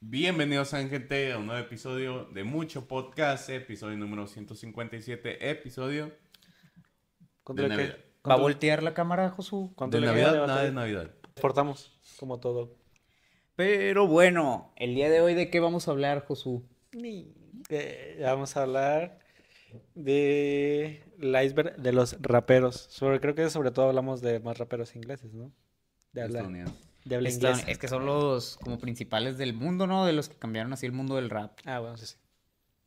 Bienvenidos a gente a un nuevo episodio de Mucho Podcast, episodio número 157, episodio ¿Cuánto de Navidad. ¿Va a voltear la cámara, Josu? ¿Cuánto De le Navidad, nada de? Navidad. Exportamos, como todo. Pero bueno, el día de hoy, ¿de qué vamos a hablar, Josu? Eh, vamos a hablar de el iceberg de los raperos. Sobre, creo que sobre todo hablamos de más raperos ingleses, ¿no? De habla, Estadounidense. De habla inglesa. Es que son los como principales del mundo, ¿no? De los que cambiaron así el mundo del rap. Ah, bueno, sí, sí.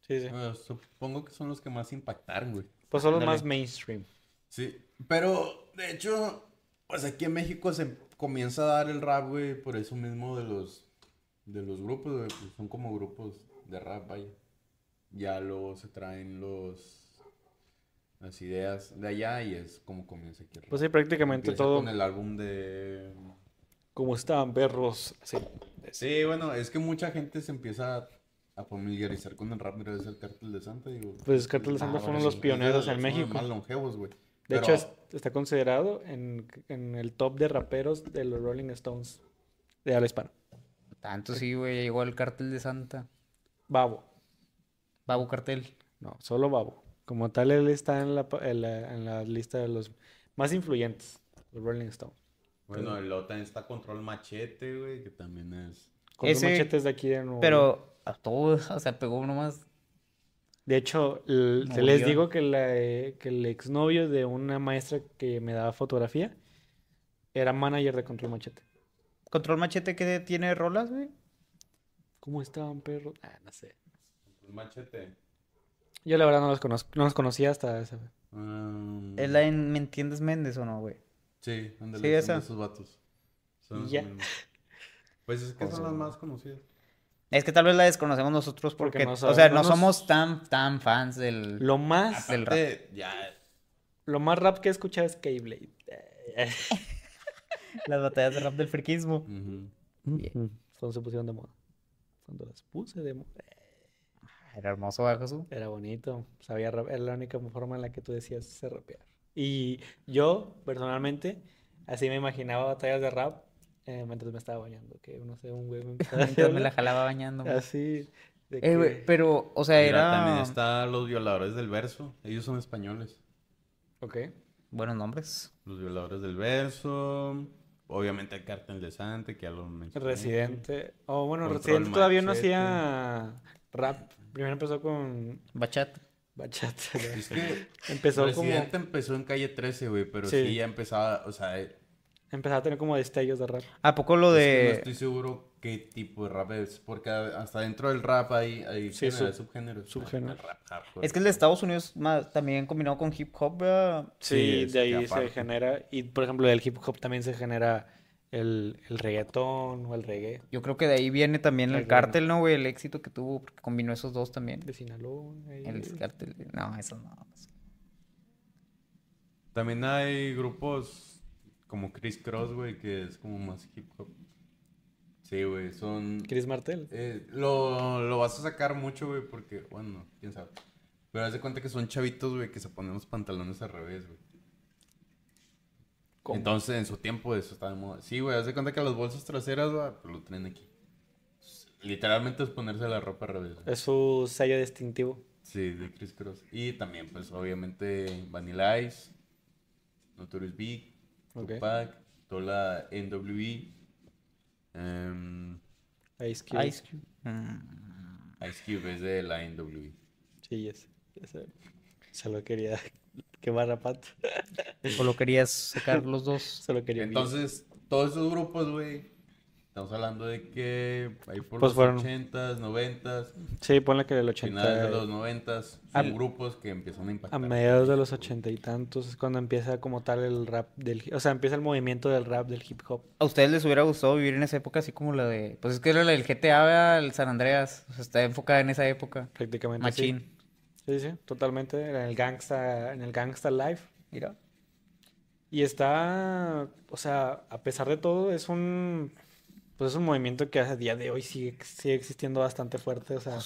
Sí, sí. Bueno, supongo que son los que más impactaron, güey. Pues son los Dale. más mainstream. Sí, pero de hecho, pues aquí en México se comienza a dar el rap, güey, por eso mismo de los de los grupos, güey, pues son como grupos de rap, vaya. Ya luego se traen los las ideas de allá y es como comienza aquí el rap. Pues sí, prácticamente Empieza todo. con el álbum de ¿Cómo están, perros? Sí. Sí, bueno, es que mucha gente se empieza a familiarizar con el rap gracias al Cártel de Santa, digo. Pues Cártel de Ah, Santa bueno, fueron los pioneros es en México. más longevos, güey. De Pero- hecho, es- está considerado en, en el top de raperos de los Rolling Stones de habla hispana. Tanto sí, güey, llegó al cartel de Santa. Babo. Babu Cartel. No, solo Babo. Como tal, él está en la, pa- en la, en la lista de los más influyentes, los Rolling Stones. Bueno, el otro también está Control Machete, güey, que también es... Con sus Ese- machetes de aquí de Nuevo. Pero a todos, o sea, pegó nomás. De hecho, el- te les digo que, la, eh, que el exnovio de una maestra que me daba fotografía era manager de Control Machete. Control Machete que tiene rolas, güey. ¿Cómo estaban, perros? Ah, no sé. Control Machete. Yo la verdad no los, conozco, no los conocía hasta esa. Um, ¿Es la en ¿Me entiendes, Méndez o no, güey? Sí, ándale, Sí, son esa. de esos vatos. Son mismos. Pues es que son las más conocidas. Es que tal vez la desconocemos nosotros Porque porque, no o sea, no somos tan, tan fans del... Lo más, Del rap. Ya... lo más rap que he escuchado es Keyblade. Las batallas de rap del friquismo. Ujú. Cuando se pusieron de moda. Cuando las puse de moda. Era hermoso, ¿verdad, Josu? Era bonito. Sabía rap- Era la única forma en la que tú decías se rapear. Y yo, personalmente, así me imaginaba batallas de rap eh, mientras me estaba bañando. Que no sé, un güey me Mientras me la jalaba bañando. güey. Así. de Eh, güey, pero, o sea, Mira, era... también está Los Violadores del Verso. Ellos son españoles. Ok. Buenos nombres. Los Violadores del Verso. Obviamente el Cártel de Santa, que ya lo mencioné. Residente. Oh, bueno, Control Residente todavía no hacía rap. Primero empezó con Bachata. Bachata. Es que Empezó como... Empezó en calle 13, güey, pero Sí. sí. ya empezaba, o sea, es Empezaba a tener como destellos de rap. ¿A poco lo que no de... estoy seguro qué tipo de rap es, porque hasta dentro del rap hay, hay Sí, género- sub- subgéneros. subgéneros. Es que el de Estados Unidos más, también combinado con hip hop, ¿verdad? Sí, Sí, de ahí se genera. Y por ejemplo, del hip hop también se genera el, el reggaetón o el reggae Yo creo que de ahí viene también el claro. cártel, ¿no, güey? El éxito que tuvo, porque combinó esos dos también. de Sinaloa. ahí. El cártel. No, eso no. También hay grupos como Chris Cross, güey, que es como más hip hop. Sí, güey, son... Chris Martel. eh, lo, lo vas a sacar mucho, güey, porque, bueno, quién sabe. Pero haz de cuenta que son chavitos, güey, que se ponen los pantalones al revés, güey. ¿Cómo? Entonces, en su tiempo eso está de moda. Sí, güey, haz de cuenta que las bolsas traseras, güey, pues lo traen aquí. Literalmente es ponerse la ropa al revés. güey. Es su sello distintivo. Sí, de Chris Cross. Y también, pues, obviamente, Vanilla Ice, Notorious Big, Ok. Tupac, toda la NWE, em, Ice Cube. Ice Cube. Mm. Ice Cube es de la NWE. Sí, ya sé, ya sé. Solo quería quemar a Pat. ¿O lo querías sacar los dos? Solo quería Entonces, todos esos grupos, güey, estamos hablando de que ahí por Pues los fueron- 80s, 90s, guille. Sí, ponle que del 80. finales de los 90s, son Al- grupos que empiezan a A impactar. mediados de los ochenta y tantos es cuando empieza como tal el rap del... O sea, empieza el movimiento del rap del hip hop. ¿A ustedes les hubiera gustado vivir en esa época así como la de... Pues es que era la del GTA, el San Andreas. O sea, está enfocada en esa época. Prácticamente. Machín. Sí, sí, totalmente. En el gangsta, en el gangsta life. Mira. Y está, o sea, a pesar de todo, es un, pues es un movimiento que a día de hoy sigue, sigue existiendo bastante fuerte. O sea,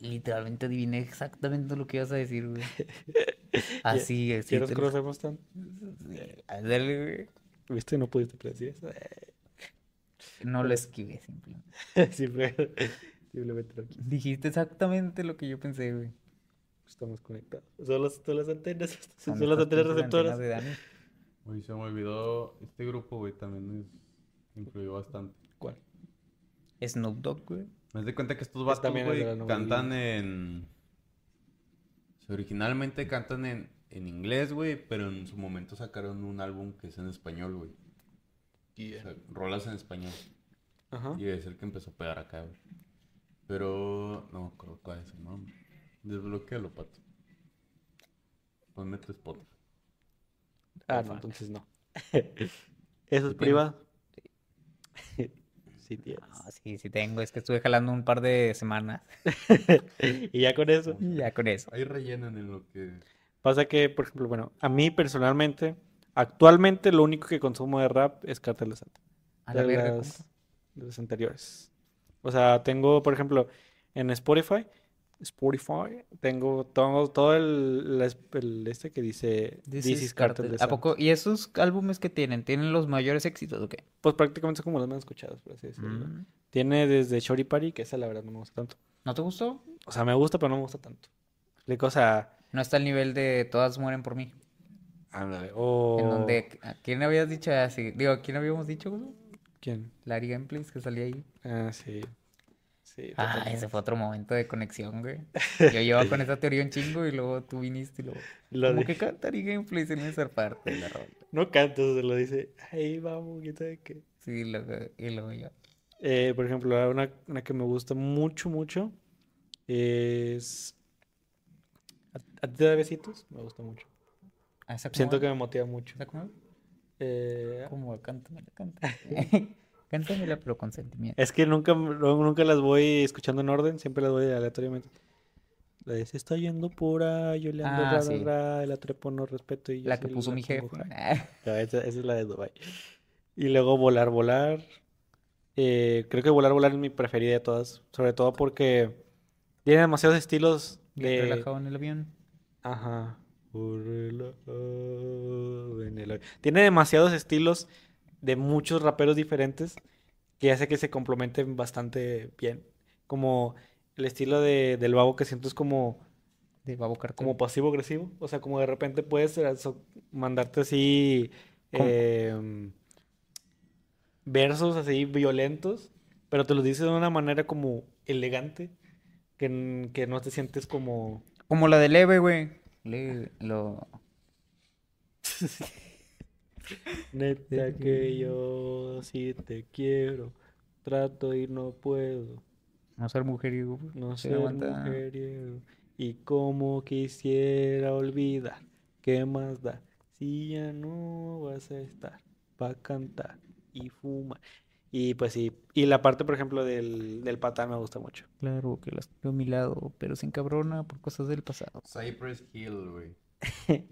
Literalmente adiviné exactamente lo que ibas a decir, güey. Así, así. ¿quieres lo- lo hacemos tan? Ándale, güey. ¿Viste? No pudiste predecir eso. No lo esquivé simplemente. Simple- Simplemente no quiso. Dijiste exactamente lo que yo pensé, güey. Estamos conectados. Son, los- son las antenas. Son, Son las estas antenas receptoras. de. Uy, se me olvidó. Este grupo, güey, también es, influyó bastante. ¿Cuál? Snoop Dogg, güey. Me das cuenta que estos Es vatos, también es de güey, cantan en... o sea, originalmente cantan en, en inglés, güey, pero en su momento sacaron un álbum que es en español, güey. O sea, rolas en español. Ajá. Y es el que empezó a pegar acá, güey. Pero... No me acuerdo cuál es, no. Desbloquealo, pato. Ponme tu Spotify. Ah, no, entonces no. ¿Eso es privado? sí, tienes. Ah, sí, sí tengo. Es que estuve jalando un par de semanas. y ya con eso. Y ya con eso. Ahí rellenan en lo que... Pasa que, por ejemplo, bueno, a mí personalmente, actualmente lo único que consumo de rap es Cartel de Santa. A la de verga, las, de las anteriores. O sea, tengo, por ejemplo, en Spotify, Spotify, tengo todo, todo el, este que dice This This is Cartel Cartel. de ¿A poco? ¿Y esos álbumes que tienen? ¿Tienen los mayores éxitos o qué? Pues prácticamente son como los más escuchados, por así decirlo. Mm. Tiene desde Shorty Party, que esa la verdad no me gusta tanto. ¿No te gustó? O sea, me gusta, pero no me gusta tanto. O sea, No está al nivel de Todas mueren por mí. ándale, o... En donde... ¿A quién habías dicho así? Digo, ¿a quién habíamos dicho, güey? ¿Quién? Larry Gameplays, que salía ahí. Ah, sí. Sí, Ah, ese fue otro momento de conexión, güey. Yo llevaba con esa teoría un chingo y luego tú viniste y luego... Lo Como de- que canta Larry Gameplays en esa parte de la rola. No canto, se lo dice. Ahí vamos, ¿quién sabe qué? Sí, luego, y luego yo... Eh, por ejemplo, una, una que me gusta mucho, mucho es... ¿A, a ti te da besitos? Me gusta mucho. Ah, ¿esa cómo Siento que me motiva mucho. ¿Esa cómo? Eh, ¿Cómo va? Cántamela, cántamela. Pero con sentimiento. es que nunca, no- nunca las voy escuchando en orden, siempre las voy aleatoriamente. La de se está yendo por ahí, yo le ando Ah, ra, ra, sí. ra, la trepo no respeto y La que puso mi jefe. Ah, esa, esa es la de Dubai. Y luego Volar, Volar. Eh, creo que Volar, Volar es mi preferida de todas. Sobre todo porque tiene demasiados estilos de... relajado en el avión. Ajá. Relajado en el aire. Tiene demasiados estilos de muchos raperos diferentes que hace que se complementen bastante bien. Como el estilo de, del babo que siento es como, De Babo Cartel. como pasivo-agresivo. O sea, como de repente puedes eh, mandarte así em, versos así violentos, pero te los dice de una manera como elegante, que, que no te sientes como... Como la de Leve, güey. Lo... Neta que yo sí te quiero, trato y no puedo, No ser mujeriego. güey. no Se ser aguanta. mujeriego. Y como quisiera olvidar, ¿qué más da? Si ya no vas a estar para cantar y fumar. Y pues sí, y la parte, por ejemplo, del, del patán me gusta mucho. Claro que las tengo a mi lado, pero sin cabrona por cosas del pasado. Cypress Hill, güey.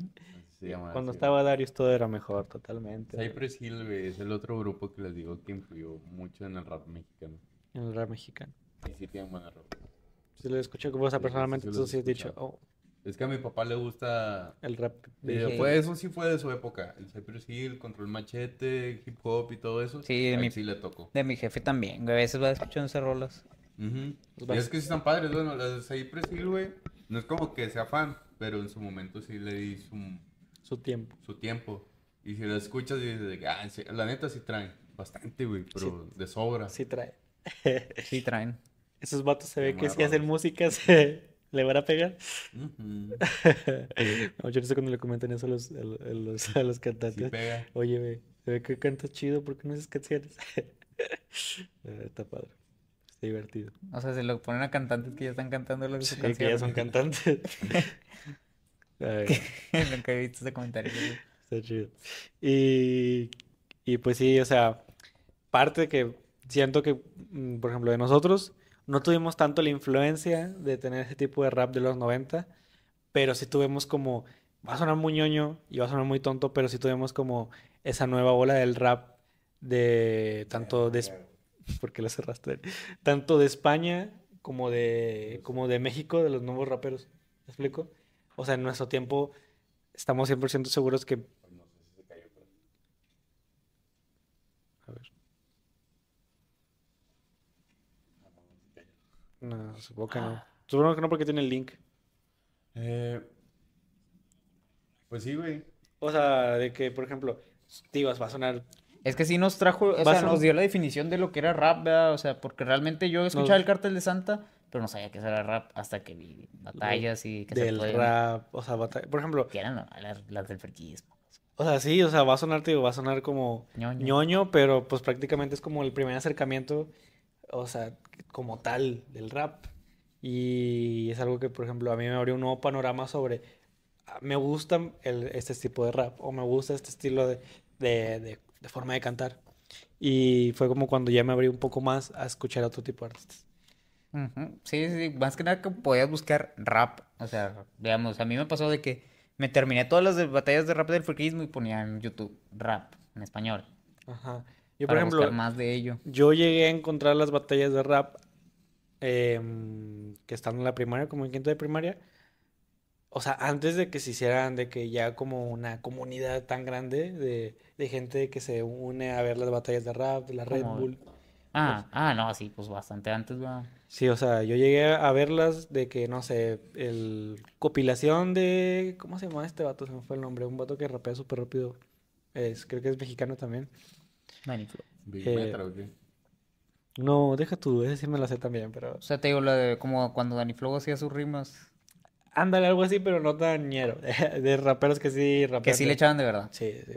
Así se llama, Cuando así. estaba Darius todo era mejor, totalmente. Cypress Hill, güey, es el otro grupo que les digo que influyó mucho en el rap mexicano. En el rap mexicano. Y sí tienen buena rap. Si lo escuché como, sí, personalmente, tú sí has dicho, oh, Es que a mi papá le gusta... el rap de eh, fue, hop. eso sí fue de su época. El Cypress Hill, Control Machete, hip hop y todo eso. Sí, de mi- sí le tocó. De mi jefe también, güey. A veces va escuchando esas rolas. Ujú. Pues Y es que sí están padres, bueno, las de Cypress Hill, güey. No es como que sea fan, pero en su momento sí le di su, Su tiempo. su tiempo. Y si la escuchas y dices, ah, sí, la neta sí traen bastante, güey, pero de sobra. Sí trae. Sí, traen. Esos vatos se ve que si hacen música se le van a pegar. Ujú. No, yo no sé cuando le comentan eso a los, a los, a los- a los Sí cantantes. pega. Oye, güey, se ve que cantas chido, ¿por qué no haces canciones? Eh, Está padre. Está divertido. O sea, se lo ponen a cantantes que ya están cantando las Sí, su que ya son cantantes. Nunca he visto ese comentario. Está chido. Y, y pues sí, o sea, parte que siento que, mm, por ejemplo, de nosotros, no tuvimos tanto la influencia de tener ese tipo de rap de los 90, pero sí tuvimos como, va a sonar muy ñoño y va a sonar muy tonto, pero sí tuvimos como esa nueva ola del rap de tanto de, Es- ¿por qué lo cerraste? Tanto de España como de, como de México, de los nuevos raperos. ¿Me explico? O sea, en nuestro tiempo estamos 100% seguros que A ver. No, supongo que no. Supongo que no porque tiene el link. Eh, pues sí, güey. O sea, de que, por ejemplo, Tivas va a sonar. Es que sí nos trajo, o sea, nos dio la definición de lo que era rap, ¿verdad? O sea, porque realmente yo escuchaba el cartel de Santa, pero no sabía que eso era rap hasta que vi batallas y que se del pueden- rap. O sea, bata- por ejemplo, que eran las, las del friquismo. o sea, sí, o sea, va a sonar, digo, va a sonar como Ñoño. ñoño, pero pues prácticamente es como el primer acercamiento, o sea, como tal del rap. Y es algo que, por ejemplo, a mí me abrió un nuevo panorama sobre, ah, me gusta el- este tipo de rap, o me gusta este estilo de, de, de- de forma de cantar. Y fue como cuando ya me abrí un poco más a escuchar a otro tipo de artistas. Sí, sí, sí, más que nada que podías buscar rap, o sea, digamos, a mí me pasó de que me terminé todas las de- batallas de rap del friquismo y ponía en YouTube rap en español, Ajá. Yo, por ejemplo, buscar más de ello. Yo llegué a encontrar las batallas de rap em, que están en la primaria, como en quinto de primaria. O sea, antes de que se hicieran, de que ya como una comunidad tan grande de, de gente que se une a ver las batallas de rap, de la Red Bull. Ah, ah, no, sí, pues bastante antes, ¿verdad? Sí, o sea, yo llegué a verlas de que, no sé, el compilación de... ¿Cómo se llama este vato? Se me fue el nombre. Un vato que rapea súper rápido. Es, creo que es mexicano también. Danny Flow. Big Eh, Metra, ¿o qué? No, deja tú, ese sí me la sé también, pero... O sea, te digo, la de como cuando Danny Flow hacía sus rimas, Ándale, algo así, pero no tan ñero. De raperos que sí rapean. que sí le echaban de verdad. Sí, sí.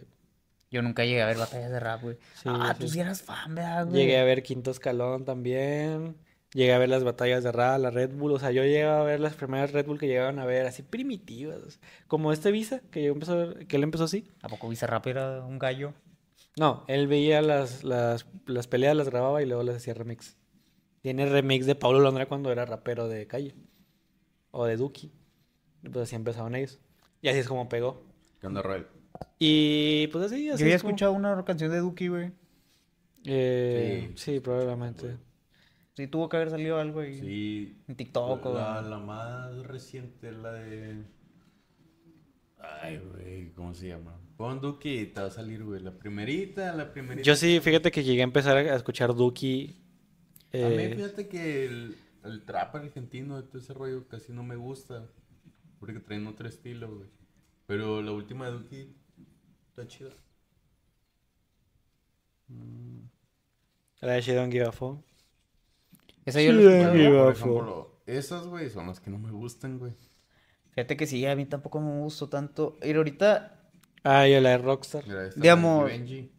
Yo nunca llegué a ver batallas de rap, güey. Sí, ah, sí. tú sí eras fan, ¿verdad, güey? Llegué a ver Quinto Escalón también. Llegué a ver las batallas de rap, la Red Bull. O sea, yo llegué a ver las primeras Red Bull que llegaban a ver así primitivas. Como este Visa, que, yo empezó, que él empezó así. ¿A poco Bizarrap era un gallo? No, él veía las, las, las peleas, las grababa y luego les hacía remix. Tiene remix de Pablo Londra cuando era rapero de calle. O de Duki. Pues así empezaron ellos. Y así es como pegó. ¿Qué onda, Roel? Y pues así, así Yo ya he es como- escuchado una canción de Duki, güey. Eh, Sí. sí, probablemente. Sí, tuvo que haber salido algo ahí. Sí. En TikTok o... La, la más reciente la de. Ay, güey, ¿cómo se llama? Pon Duki y te va a salir, güey. La primerita, la primerita. Yo sí, fíjate que llegué a empezar a escuchar Duki. A mí, eh, fíjate que el, el trap argentino, todo ese rollo, casi no me gusta. Porque traen otro estilo, güey. Pero la última de Duki está chida. la de She Don't Give a Fuck. Esa yo la Por ejemplo, esas, güey, son las que no me gustan, güey. Fíjate que sí, a mí tampoco me gustó tanto. Y ahorita, Ah, y la de Rockstar. Mira, esta de Benji.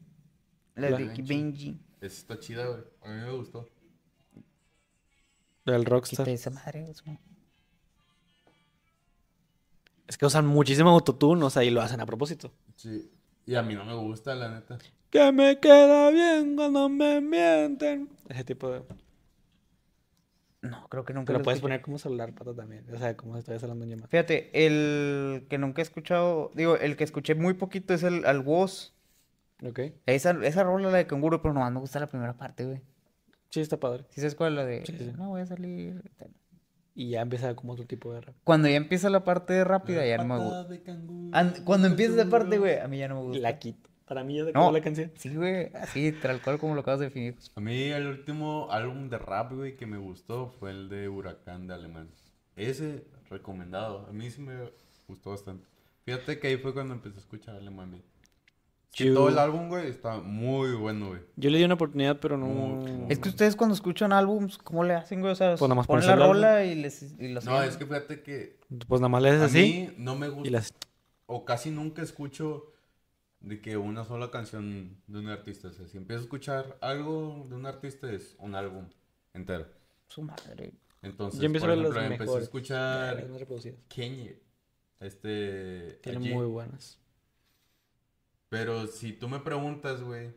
la La- de Benji. Benji. Esa está chida, güey. A mí me gustó. La del Rockstar. Quita esa madre. Es que usan muchísimo autotune, o sea, y lo hacen a propósito. Sí. Y a mí no me gusta, la neta. Que me queda bien cuando me mienten. Ese tipo de... No, creo que nunca lo lo puedes escuché. poner como celular, pata, también. O sea, como si estuvieras hablando en llamada. Fíjate, el que nunca he escuchado, digo, el que escuché muy poquito es el al Woz. Ok. Esa, esa rola, la de Canguro, pero nomás me gusta la primera parte, güey. Sí, está padre. ¿Sí sabes cuál es la de? Sí, sí. No voy a salir. Y ya empieza como otro tipo de rap. Cuando ya empieza la parte rápida, ya no me gusta. Canguro, Cuando empieza esa parte, güey, a mí ya no me gusta. La quito. Para mí ya se No. acabó la canción. Sí, güey, así, tal cual como lo acabas de definir. A mí el último álbum de rap, güey, que me gustó fue el de Huracán de Alemán. Ese, recomendado. A mí sí me gustó bastante. Fíjate que ahí fue cuando empecé a escuchar alemán, güey. Yo- todo el álbum, güey, está muy bueno, güey. Yo le di una oportunidad, pero no... Muy, Es que ustedes cuando escuchan álbums, ¿cómo le hacen, güey? O sea, Pues nada más ponen la rola y les y los No, es que fíjate que Pues nada más le haces a así mí no me y gusta, las... o casi nunca escucho de que una sola canción de un artista. O sea, si empiezo a escuchar algo de un artista es un álbum entero. Su madre. Entonces, Yo empiezo por a ver los ejemplo, empecé a escuchar las. Kanye. Este. Tiene allí. muy buenas. Pero si tú me preguntas, güey.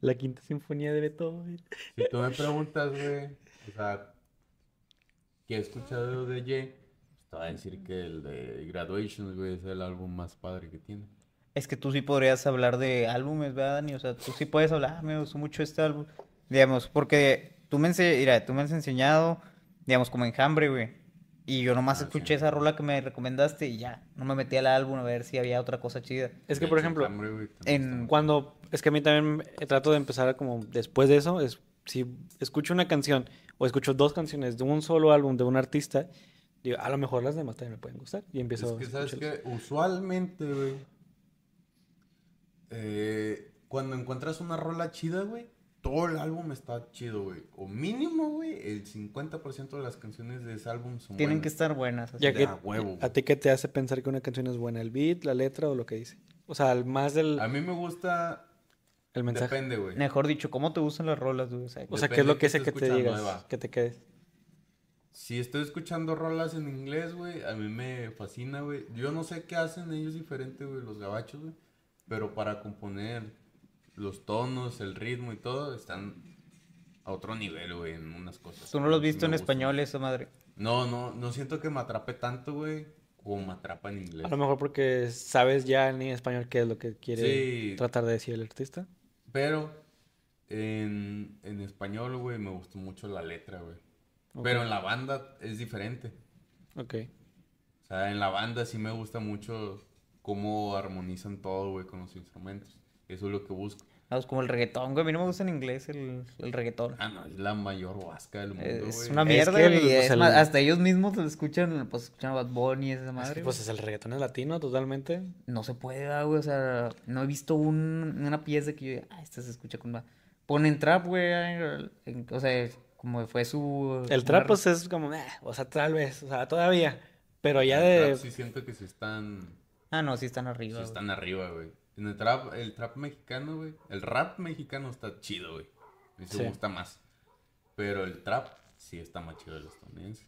La quinta sinfonía de Beethoven. Si tú me preguntas, güey. O sea, ¿qué he escuchado de Ye? Te voy a decir que el de Graduations, güey, es el álbum más padre que tiene. Es que tú sí podrías hablar de álbumes, ¿verdad, Dani? O sea, tú sí puedes hablar, "Ah, me gustó mucho este álbum. Digamos, porque tú me, ense- mira, tú me has enseñado, digamos, como enjambre, güey. Y yo nomás Ah, escuché sí. esa rola que me recomendaste y ya. No me metí al álbum a ver si había otra cosa chida. Es que, por ejemplo, en- Cuando es que a mí también trato de empezar como después de eso, es si escucho una canción o escucho dos canciones de un solo álbum de un artista, digo, a lo mejor las demás también me pueden gustar y Es empiezo que, a ¿sabes qué? Usualmente, güey, eh, cuando encuentras una rola chida, güey, todo el álbum está chido, güey. O mínimo, güey, el 50% de las canciones de ese álbum son Tienen que estar buenas. así. Ya que, a huevo, ¿A ti qué te hace pensar que una canción es buena? ¿El beat, la letra o lo que dice? O sea, el más del A mí me gusta... el mensaje. Depende, güey. Mejor dicho, ¿cómo te gustan las rolas, güey? O sea, O sea, ¿qué es lo que hace que te digas? Que te quedes. Si estoy escuchando rolas en inglés, güey, a mí me fascina, güey. Yo no sé qué hacen ellos diferente, güey, los gabachos, güey. Pero para componer los tonos, el ritmo y todo, están a otro nivel, güey, en unas cosas. ¿Tú no lo has Sí visto en español esa madre? No, no, no siento que me atrape tanto, güey, como me atrapa en inglés. A lo mejor porque sabes ya en español qué es lo que quiere Sí. tratar de decir el artista. Pero en, en español, güey, me gustó mucho la letra, güey. Pero en la banda es diferente. Ok. O sea, en la banda sí me gusta mucho cómo armonizan todo, güey, con los instrumentos. Eso es lo que busco. Vamos, como el reggaetón, güey. A mí no me gusta en inglés el, el reggaetón. Ah, no, es la mayor vasca del mundo, Es güey. una Es mierda, que el- güey, pues, es el- más, hasta ellos mismos lo escuchan, pues escuchan a Bad Bunny y esa Es madre. que, güey. pues es el reggaetón es latino totalmente. No se puede, ah, güey. O sea, no he visto un, una pieza que yo diga, ah, esta se escucha con más. Ponen trap, güey. en- O sea, como fue su. El trap pues es como, eh, o sea, tal vez, o sea, todavía. Pero ya el de... trap sí siento que se están, Ah, no, sí están sí arriba. güey. están arriba, güey. En el trap, el trap mexicano, güey. El rap mexicano está chido, güey. Eso Sí. me gusta más. Pero el trap sí está más chido de los estadounidenses.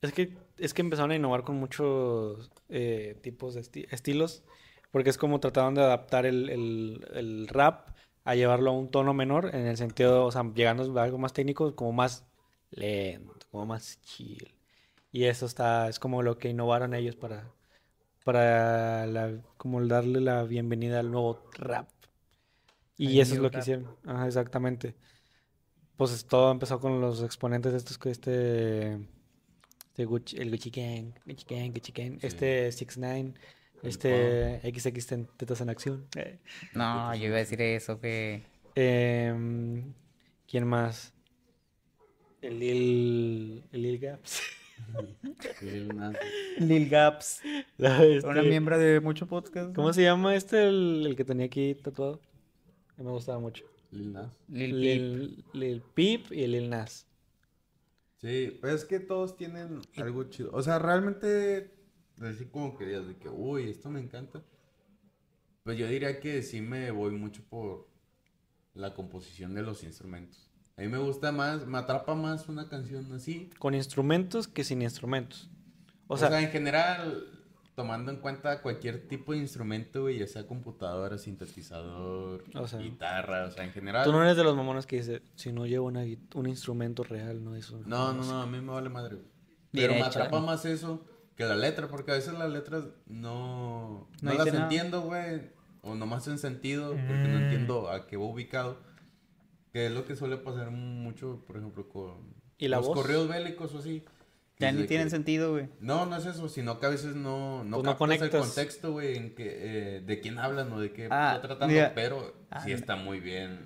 Es que, es que empezaron a innovar con muchos eh, tipos de esti- estilos, porque es como trataron de adaptar el, el- el rap a llevarlo a un tono menor, en el sentido, o sea, llegando a algo más técnico, como más lento, como más chill. Y eso está, es como lo que innovaron ellos para, para la- como darle la bienvenida al nuevo rap. Y eso es new lo que hicieron. Ajá, exactamente. Pues es- todo empezó con los exponentes de estos que este, este Gucci- el Gucci Gang, Gucci Gang, Gucci Gang, Sí. este 6 9 El este XX Ten- Tetas en Acción. Eh, No, yo iba a decir eso, que. em, ¿quién más? El Lil, el Lil Gaps. Lil Nas- Lil Gaps. La- este- Una miembro de mucho podcast. ¿Cómo ¿no? se llama este, el, el que tenía aquí tatuado? Que me gustaba mucho. Lil Nas. Lil Peep. Lil, Lil Peep y Lil Nas. Sí, pues es que todos tienen algo chido. O sea, realmente, así como que digas de que, uy, esto me encanta. Pues yo diría que sí me voy mucho por la composición de los instrumentos. A mí me gusta más, me atrapa más una canción así. Con instrumentos que sin instrumentos. O, O sea, sea, en general, tomando en cuenta cualquier tipo de instrumento, güey, ya sea computadora, sintetizador, O sea, guitarra, o sea, en general. tú no eres de los mamones que dice, si no llevo una un instrumento real, no es un- No, no, no, a mí me vale madre, güey. Pero me atrapa ¿eh? más eso que la letra, porque a veces las letras no, No no, las nada. entiendo, güey. O nomás en sentido, porque no Mm. entiendo a qué va ubicado. Que es lo que suele pasar mucho, por ejemplo, con ¿Y la los voz? correos bélicos o así. Ya ni tienen que- sentido, güey. No, no es eso, sino que a veces no, no Pues no captas el conectas. contexto, güey, en que, eh, de quién hablan o de qué Ah, está tratando, pero Ah, sí está muy bien.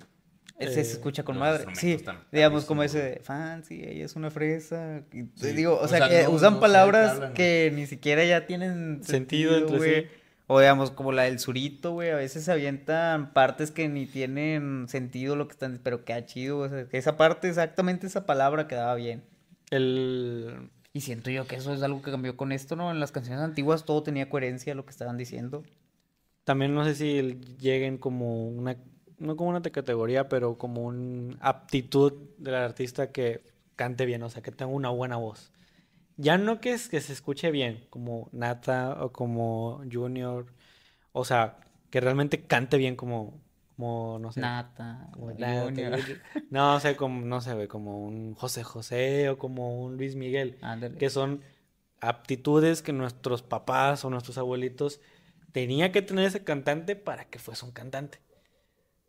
Ese Eh, se escucha con madre. Sí, están digamos como ese de fancy, ella es una fresa. y te Sí, digo, o o sea, sea, que no- usan no palabras hablan, que ni siquiera ya tienen Sentido sentido, entre güey. sí. O digamos, como la del surito, güey, a veces se avientan partes que ni tienen sentido lo que están, pero queda chido, o sea, esa parte, exactamente esa palabra quedaba bien. El... Y siento yo que eso es algo que cambió con esto, ¿no? En las canciones antiguas todo tenía coherencia lo que estaban diciendo. También no sé si lleguen como una, no como una categoría, pero como una aptitud del artista que cante bien, o sea, que tenga una buena voz. Ya no que es que se escuche bien, como Nata o como Junior, o sea, que realmente cante bien como, como no sé, Nata, como Nata, Junior. no sé, como, no sé, güey, como un José José o como un Luis Miguel Ándale. que son aptitudes que nuestros papás o nuestros abuelitos tenía que tener ese cantante para que fuese un cantante.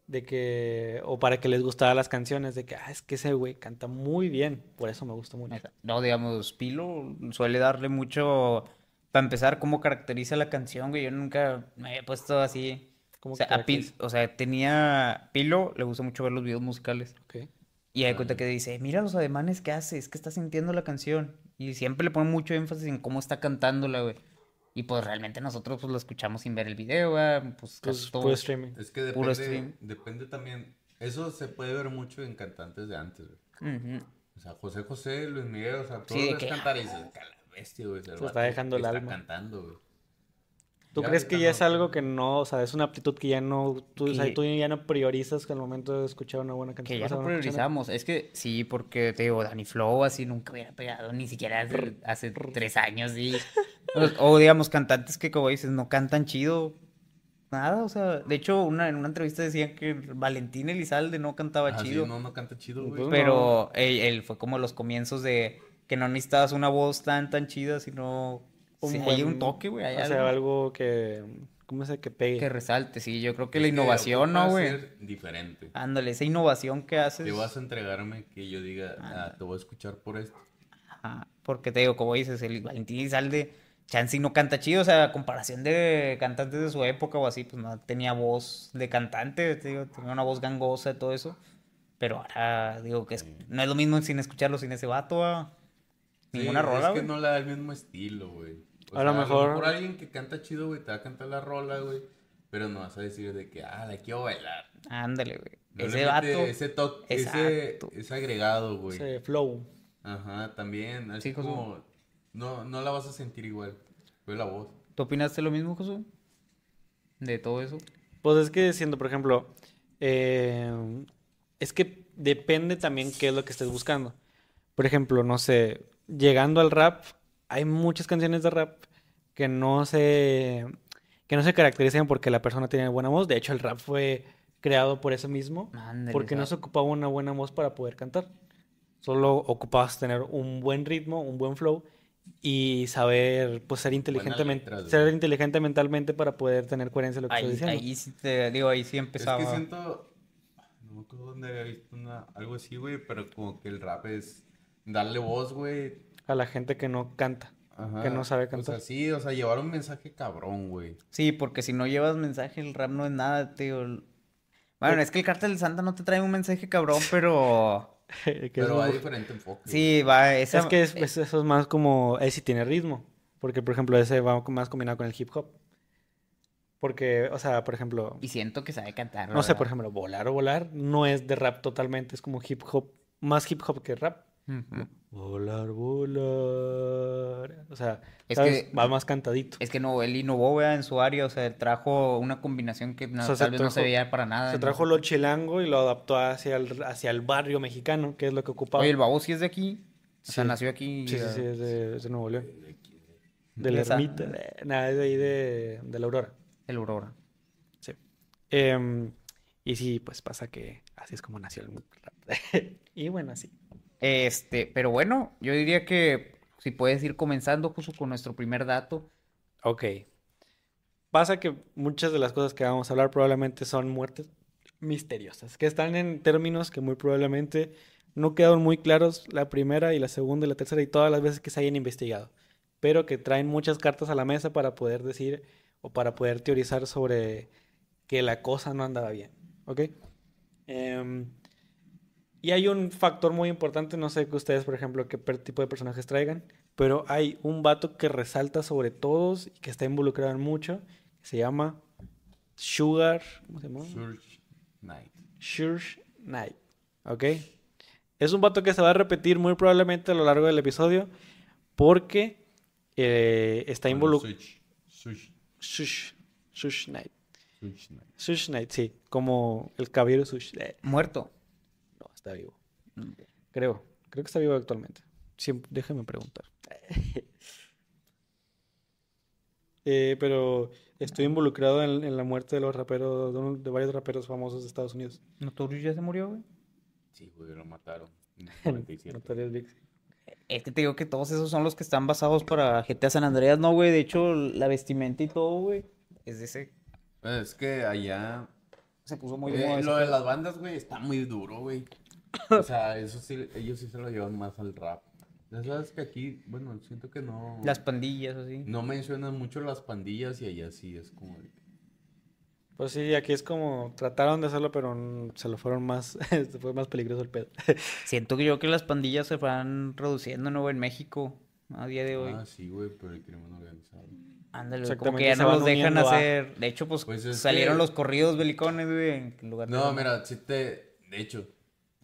De que, o para que les gustara las canciones, de que, ah, es que ese güey canta muy bien, por eso me gusta mucho. No, digamos, Pilo suele darle mucho. Para empezar, cómo caracteriza la canción, güey. Yo nunca me había puesto así. ¿Cómo O sea, a o sea, tenía Pilo, le gusta mucho ver los videos musicales. Ok. Y hay cuenta que dice, mira los ademanes que hace, es que está sintiendo la canción. Y siempre le pone mucho énfasis en cómo está cantándola, güey. Y pues realmente nosotros pues lo escuchamos sin ver el video, güey. Pues, Pues casi todo- puro streaming. Es que Puro depende, stream. depende también. Eso se puede ver mucho en cantantes de antes, güey. O sea, José José, Luis Miguel, o sea, todos de los que- cantar y dices, "Cala, bestia, güey. Se vato está dejando el está alma. cantando, güey. ¿Tú Ya crees que ya no, es algo pues, que no, o sea, es una aptitud que ya no, tú, o sea, Que- tú ya no priorizas al momento de escuchar una buena canción? Que ya no canción? priorizamos. Es que sí, porque te digo, Danny Flow así nunca hubiera pegado, ni siquiera hace, hace tres años, sí. O, o, digamos, cantantes que como dices, no cantan chido. Nada, o sea, de hecho, una, en una entrevista decían que Valentín Elizalde no cantaba Ah, sí, chido. no, no canta chido, güey. Entonces, Pero él, él fue como los comienzos de que no necesitabas una voz tan tan chida, sino Un sí, hay un toque, güey, hay O sea, algo algo que, ¿cómo se que pegue? que resalte, sí, yo creo que Es la innovación, ¿no, güey? ser diferente. Ándale, esa innovación que haces. Te vas a entregarme que yo diga, ah, te voy a escuchar por esto. Ajá, porque te digo, como dices, el Valentín Elizalde, Chansey no canta chido, o sea, a comparación de cantantes de su época o así, pues no tenía voz de cantante, te digo, tenía una voz gangosa y todo eso. Pero ahora digo que es- no es lo mismo sin escucharlo sin ese vato, ¿va? Ninguna Sí, rola, Es que güey. no le da el mismo estilo, güey. O A lo mejor- alguien que canta chido, güey, te va a cantar la rola, güey. Pero no vas a decir de que, ah, la quiero bailar. Ándale, güey. No ese vato. Ese toque, ese, ese agregado, güey. Ese flow. Ajá, también. Así Sí, como, no, no la vas a sentir igual. Fue la voz. ¿Tú opinaste lo mismo, Josué? De todo eso. Pues es que siendo, por ejemplo, eh, es que depende también qué es lo que estés buscando. Por ejemplo, no sé, llegando al rap, hay muchas canciones de rap que no se, que no se caracterizan porque la persona tiene buena voz. De hecho, el rap fue creado por eso mismo, porque no se ocupaba una buena voz para poder cantar. Solo ocupabas tener un buen ritmo, un buen flow y saber, pues, ser inteligentemente, letras, ser güey. inteligente mentalmente para poder tener coherencia en lo que Ahí, diciendo. ahí sí te digo, ahí sí empezaba. Es que siento. No me acuerdo dónde había visto una, algo así, güey. Pero como que el rap es darle voz, güey. a la gente que no canta, Ajá. que no sabe O cantar. sea, sí, o sea, llevar un mensaje cabrón, güey. Sí, porque si no llevas mensaje, el rap no es nada, tío. Bueno, es que el Cártel de Santa no te trae un mensaje cabrón, pero... Que es Pero muy- hay diferente enfoque. Sí, va, esa... es que es- pues, eso es más como, él sí tiene ritmo, porque por ejemplo ese va más combinado con el hip hop. Porque, o sea, por ejemplo, Y siento que sabe cantar, no sé, verdad. por ejemplo, volar o volar no es de rap totalmente, es como hip hop, más hip hop que rap. Volar, volar. O sea, Es ¿sabes? que- va más cantadito. Es que no, él innovó, ¿verdad? en su área, o sea, trajo una combinación que no- O sea, se tal vez no se veía para nada. Se trajo ese- lo chilango y lo adaptó hacia el, hacia el barrio mexicano, que es lo que ocupaba. Oye, el babo sí es de aquí, o sea, Sí. nació aquí. Sí, sí, sí, es de, es de Nuevo León. De la Esa- ermita. Nada, es de ahí de, de la Aurora. El Aurora. Sí. Em, y sí, pues pasa que así es como nació el y bueno, así. Este, pero bueno, yo diría que si puedes ir comenzando justo con nuestro primer dato. Ok. Pasa que muchas de las cosas que vamos a hablar probablemente son muertes misteriosas, que están en términos que muy probablemente no quedaron muy claros la primera y la segunda y la tercera y todas las veces que se hayan investigado, pero que traen muchas cartas a la mesa para poder decir o para poder teorizar sobre que la cosa no andaba bien, ¿ok? Em, y hay un factor muy importante, no sé que ustedes, por ejemplo, qué tipo de personajes traigan, pero hay un vato que resalta sobre todos y que está involucrado en mucho, que se llama Sugar, ¿cómo se llama? Surge Night. Suge Knight, ¿ok? Es un vato que se va a repetir muy probablemente a lo largo del episodio porque eh, está involucrado... Surge. Surge. Sush, Sush Knight. Surge Night. Sush Knight, sí, como el caballero Sush. Muerto. Está vivo. Creo, creo que está vivo actualmente. Siempre, déjame preguntar. Eh, pero estoy involucrado en, en la muerte de los raperos, de, uno- de varios raperos famosos de Estados Unidos. Notorious ya se murió, güey. Sí, güey, lo mataron. En el 97. Notorious Big. Es que te digo que todos esos son los que están basados para GTA San Andreas, ¿no, güey? De hecho, la vestimenta y todo, güey, es de ese... Pues es que allá. Se puso muy eh, lo de las bandas, güey, está muy duro, güey. O sea, eso sí, ellos sí se lo llevan más al rap. Ya sabes que aquí, bueno, siento que no. Las pandillas, así. No mencionan mucho las pandillas y allá sí es como. de- Pues sí, aquí es como trataron de hacerlo, pero se lo fueron más, se fue más peligroso el pedo. Siento que yo que las pandillas se van reduciendo, ¿no? En México, a día de hoy. Ah, sí, güey, pero el crimen organizado. Ándale, como que ya no los dejan uniendo a- hacer. De hecho, pues, Pues es salieron que- los corridos belicones, güey, en lugar de. No, mira, si te. De hecho,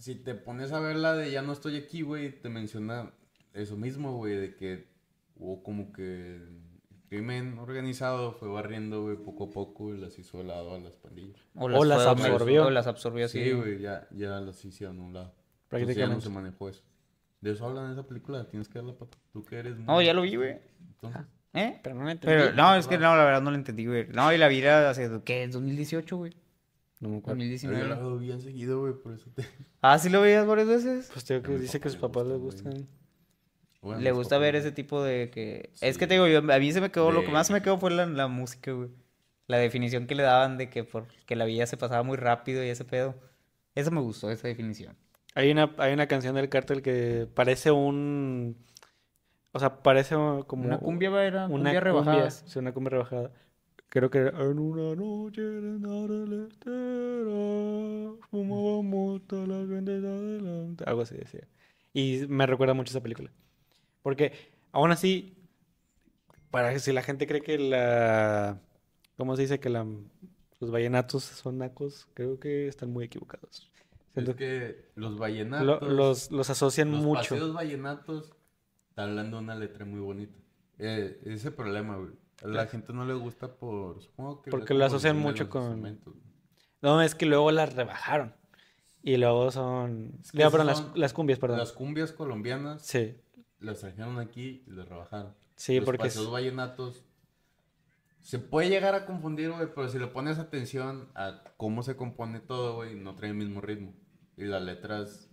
si te pones a ver la de Ya no estoy aquí, güey, te menciona eso mismo, güey, de que hubo como que el crimen organizado fue barriendo, güey, poco a poco y las hizo de lado a las pandillas. O o las fue- absorbió. O las absorbió así. Sí, güey, ya, ya las hicieron a un lado. Entonces ya no Prácticamente. se manejó eso. De eso hablan en esa película, tienes que verla, papá. Tú que eres. No, muy- ya lo vi, güey. Entonces, ¿Eh? Pero no lo entendí. Pero, no, es que no, la verdad no lo entendí, güey. No, y la vida hace, ¿qué? ¿2018, güey? No me acuerdo. yo la 2019. veo bien seguido, güey, por eso te. Ah, ¿sí lo veías varias veces? Pues te digo que dice que sus le papás güey. gustan. Bueno, Le gusta papás, ver ese tipo de que... Es que te digo, yo, a mí se me quedó, lo que más se me quedó fue la, la música, güey. La definición que le daban de que, por, que la vida se pasaba muy rápido y ese pedo. Eso me gustó, esa definición. Hay una, hay una canción del cártel que parece un... O sea, parece como... Una cumbia, era una cumbia rebajada. Sí, una cumbia rebajada. Creo que en una noche de nada letera, fumábamos toda la gente de adelante. Algo así decía. Y me recuerda mucho esa película. Porque aún así, para si la gente cree que la... ¿Cómo se dice? Que la, los vallenatos son nacos, creo que están muy equivocados. Siento Es que los lo- vallenatos. los, los asocian Los mucho. paseos vallenatos está hablando una letra muy bonita. Eh, ese problema, güey. A la gente no le gusta por. Supongo que. Porque lo asocian mucho los con-. No, es que luego las rebajaron. Y luego son... Es que Digo, esas perdón, las, son las cumbias, perdón. Las cumbias colombianas Sí, las trajeron aquí y las rebajaron. sí, los porque... paseos vallenatos. Se puede llegar a confundir, güey, pero si le pones atención a cómo se compone todo, güey, no trae el mismo ritmo. Y las letras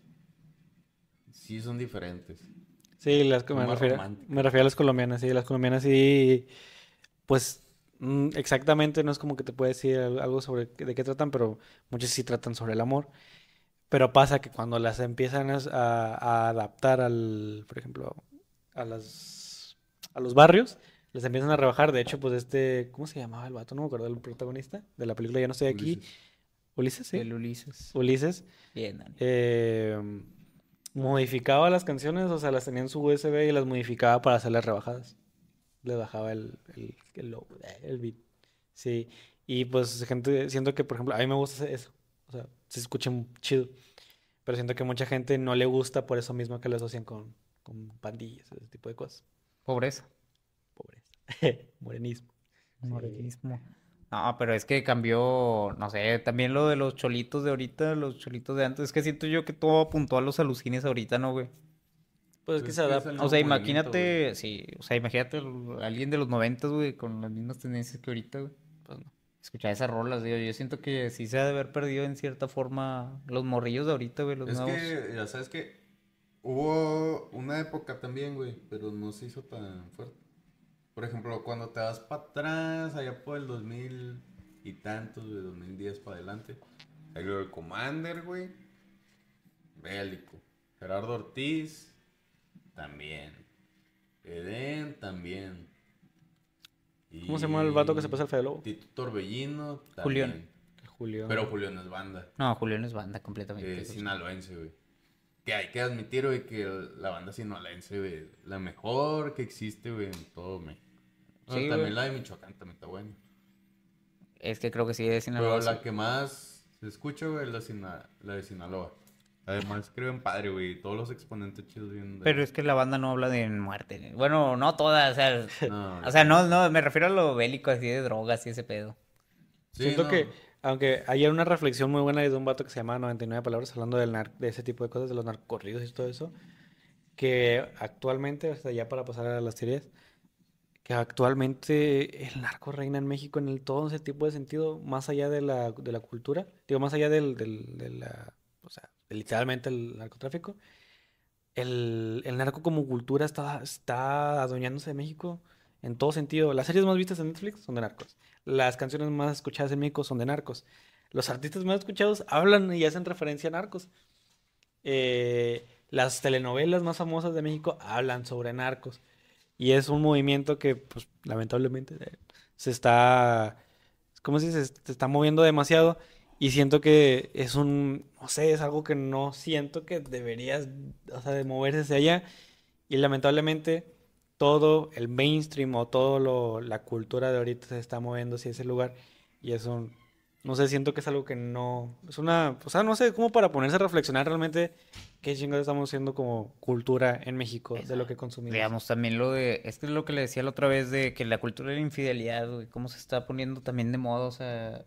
sí son diferentes. Sí, las, me, refiero, me refiero a las colombianas, sí, las colombianas sí, pues mm, exactamente no es como que te puede decir al- algo sobre de qué tratan, pero muchas sí tratan sobre el amor. Pero pasa que cuando las empiezan a, a adaptar al, por ejemplo, a las, a los barrios, les empiezan a rebajar. De hecho, pues este, ¿cómo se llamaba el vato? No me acuerdo, el protagonista de la película Ya no estoy aquí. Ulises. Ulises, sí. El Ulises. Ulises. Bien, Dani. eh, modificaba las canciones, o sea, las tenía en su USB y las modificaba para hacerlas rebajadas. Le bajaba el, el, el, beat. Sí. Y pues gente, siento que, por ejemplo, a mí me gusta eso. O sea, se escucha chido. Pero siento que mucha gente no le gusta por eso mismo que lo asocian con, con pandillas, ese tipo de cosas. Pobreza. Pobreza. Morenismo. Morenismo. No, pero es que cambió, no sé, también lo de los cholitos de ahorita, los cholitos de antes. Es que siento yo que todo apuntó a los alucines ahorita, ¿no, güey? Pues es Pues que es se adapta. O sea, imagínate, sí, o sea, imagínate alguien de los noventas, güey, con las mismas tendencias que ahorita, güey. Pues no. Escuchar esas rolas, digo, yo siento que sí se ha de haber perdido en cierta forma los morrillos de ahorita, güey, los Es nuevos. que, ya sabes que hubo una época también, güey, pero no se hizo tan fuerte. Por ejemplo, cuando te vas para atrás, allá por el 2000 y tantos, de 2010 para adelante, salió el Commander, güey, bélico. Gerardo Ortiz, también. Eden, también. ¿Cómo se llama el vato que se pasa al Fede Lobo? Tito Torbellino, Julián. también. Julio. Pero Julio no es banda. No, Julián es banda completamente. Eh, sinaloense, güey. Que hay que admitir, güey, que la banda sinaloense, güey, la mejor que existe, güey, en todo México. Bueno, Sí, también güey. la de Michoacán también está buena. Es que creo que sí, de Pero Sinaloa. la que más se escucha, güey, es la, Sina- la de Sinaloa. Además, escriben padre, güey. Todos los exponentes chidos vienen de... Pero es que la banda no habla de muerte. Bueno, no toda, o sea, No, o sea, no, no, me refiero a lo bélico, así de drogas y ese pedo. sí, Siento no. que, aunque hay una reflexión muy buena de un vato que se llama 99 Palabras, hablando del nar- de ese tipo de cosas, de los narcorridos y todo eso, que actualmente, o sea, ya para pasar a las series, que actualmente el narco reina en México en el todo ese tipo de sentido, más allá de la, de la cultura, digo, más allá del, del- de la, o sea, literalmente el narcotráfico, el, el narco como cultura está, está adueñándose de México en todo sentido. Las series más vistas en Netflix son de narcos. Las canciones más escuchadas en México son de narcos. Los artistas más escuchados hablan y hacen referencia a narcos. Eh, las telenovelas más famosas de México hablan sobre narcos. Y es un movimiento que, pues, lamentablemente, eh, se está ¿cómo se dice? Se está moviendo demasiado y siento que es un, no sé, es algo que no siento que deberías, o sea, de moverse hacia allá. Y lamentablemente todo el mainstream o todo lo, la cultura de ahorita se está moviendo hacia ese lugar y es un, no sé, siento que es algo que no, es una, o sea, no sé, como para ponerse a reflexionar realmente qué chingados estamos haciendo como cultura en México de lo que consumimos. Digamos, también lo de, es que es lo que le decía la otra vez de que la cultura de la infidelidad, güey, cómo se está poniendo también de moda, o sea,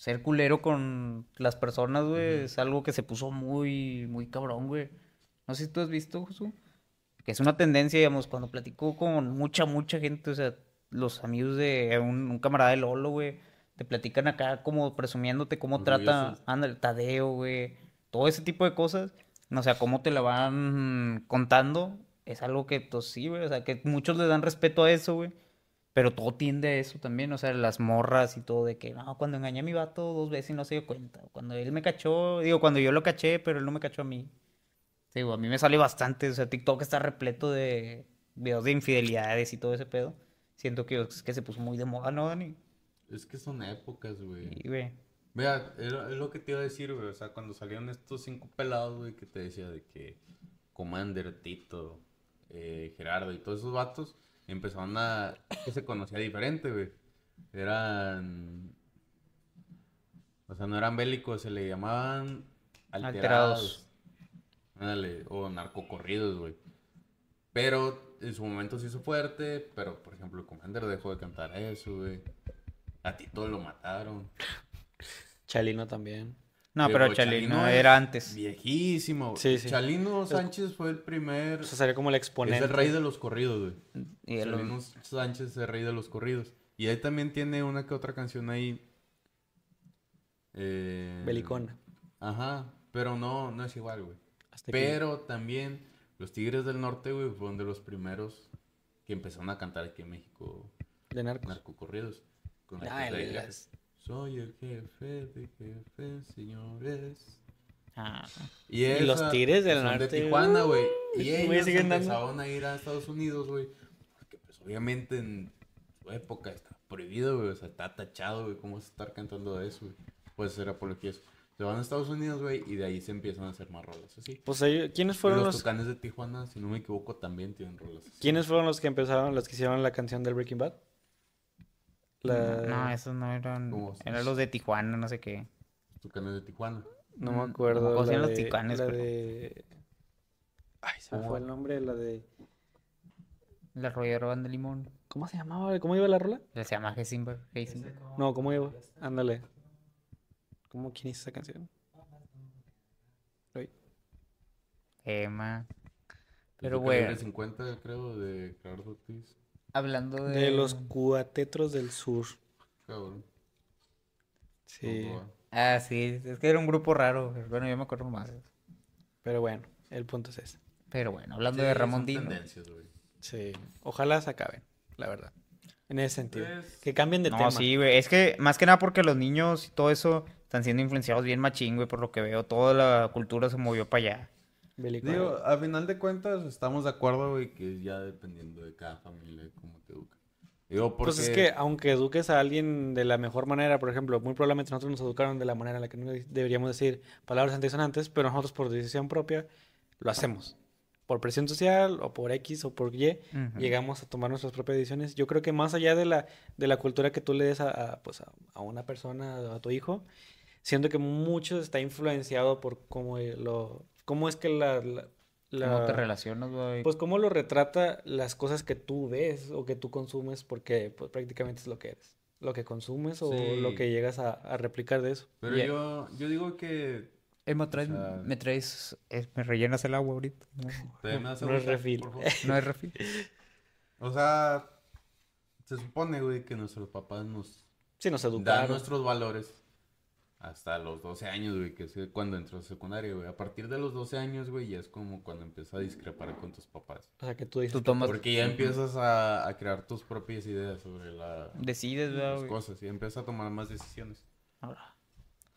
ser culero con las personas, güey, es algo que se puso muy, muy cabrón, güey. No sé si tú has visto, Josu, que es una tendencia, digamos, cuando platico con mucha, mucha gente, o sea, los amigos de un, un camarada de Lolo, güey, te platican acá como presumiéndote cómo trata, Orgullosos. anda, el Tadeo, güey, todo ese tipo de cosas, o sea, cómo te la van contando, es algo que, pues sí, güey, o sea, que muchos le dan respeto a eso, güey. Pero todo tiende a eso también, o sea, las morras y todo, de que, no, cuando engañé a mi vato dos veces y no se dio cuenta. Cuando él me cachó, digo, cuando yo lo caché, pero él no me cachó a mí. Digo, a mí me sale bastante, o sea, TikTok está repleto de videos de infidelidades y todo ese pedo. Siento que, es que se puso muy de moda, ¿no, Dani? Es que son épocas, güey. Y, güey, Vea, es es lo que te iba a decir, güey. O sea, cuando salieron estos cinco pelados, güey, que te decía de que Commander, Tito, eh, Gerardo y todos esos vatos empezaron a. que se conocía diferente, güey. Eran. O sea, no eran bélicos, se le llamaban Alterados. alterados. Ándale, o narcocorridos, güey. Pero en su momento se hizo fuerte, pero por ejemplo, Commander dejó de cantar eso, güey. A Tito lo mataron. Chalino también. No, Pero pero Chalino es era antes. Viejísimo. Sí, sí. Chalino Sánchez fue el primer. O sea, sería como el Es exponente. el rey de los corridos, güey. Y Chalino Sánchez es el rey de los corridos. Y él también tiene una que otra canción ahí. eh, Belicona. Ajá. Pero no, no es igual, güey. Pero también los Tigres del Norte, güey, fueron de los primeros que empezaron a cantar aquí en México De narcos. narcocorridos. Con Ah, el- las- Soy el jefe de jefes, señores. Ah, Y, Y los Tigres del Norte, De Tijuana, güey. uy, Y ellos empezaron a ir a Estados Unidos, güey. Porque, pues, obviamente en su época está prohibido, güey. O sea, está tachado, güey. ¿Cómo vas a estar cantando eso, güey? Puede ser apología. eso. Se van a Estados Unidos, güey, y de ahí se empiezan a hacer más rolas, así. Pues ellos- ¿quiénes Y fueron los, los, tucanes de Tijuana, si no me equivoco, también tienen rolas así. quiénes fueron los que empezaron, los que hicieron la canción del Breaking Bad? La... No, esos no eran. Eran los de Tijuana, no sé qué. Los tucanes de Tijuana. No Mm, me acuerdo. ¿cómo se la llaman los de- ticanes, La pero? de... Ay, se me fue el nombre, la de... Arroyero van de limón. ¿Cómo se llamaba? ¿Cómo iba la rola? Se llama Heisenberg. Heisenberg. No, ¿cómo iba? Ándale. ¿Cómo quién hizo esa canción? Ay, Emma. Es Pero bueno, 50, creo, de Ortiz. Hablando de. De los cuatetros del sur. Cabrón. Sí. Ah, sí, es que era un grupo raro. Bueno, yo me acuerdo más. Pero bueno, el punto es ese. Pero bueno, hablando Sí, de Ramón Dino. Sí. Ojalá se acaben, la verdad. En ese sentido. Pues, Que cambien de No, tema. sí, güey. Es que más que nada porque los niños y todo eso están siendo influenciados bien machín, güey, por lo que veo. Toda la cultura se movió para allá. Bélico. Digo, a final de cuentas estamos de acuerdo, güey, que ya dependiendo de cada familia cómo te educa. Digo, porque... Pues es que aunque eduques a alguien de la mejor manera, por ejemplo, muy probablemente nosotros nos educaron de la manera en la que no deberíamos decir palabras antisonantes, pero nosotros por decisión propia lo hacemos. Por presión social o por X o por Y, Ujú. llegamos a tomar nuestras propias decisiones. Yo creo que más allá de la, de la cultura que tú le des a, a, pues a, a una persona, a tu hijo, siento que mucho está influenciado por cómo lo, cómo es que la, la- ¿Cómo te la- relacionas, güey? pues cómo lo retrata las cosas que tú ves o que tú consumes, porque pues, prácticamente es lo que eres. Lo que consumes o Sí. lo que llegas a, a replicar de eso. Pero yo, yo digo que... Emma, traes- o sea- me traes, eh, me rellenas el agua ahorita. No, ¿te me das no agua, es refil. por favor? no es refil. O sea, se supone, güey, que nuestros papás nos Sí, nos dan educaron. nuestros valores hasta los 12 años, güey, que es cuando entró a secundaria, güey. A partir de los 12 años, güey, ya es como cuando empiezas a discrepar con tus papás. O sea, que tú dices, Tú tomas, Porque ya empiezas a, a crear tus propias ideas sobre la, decides, ¿verdad, las cosas y empiezas a tomar más decisiones. Ahora,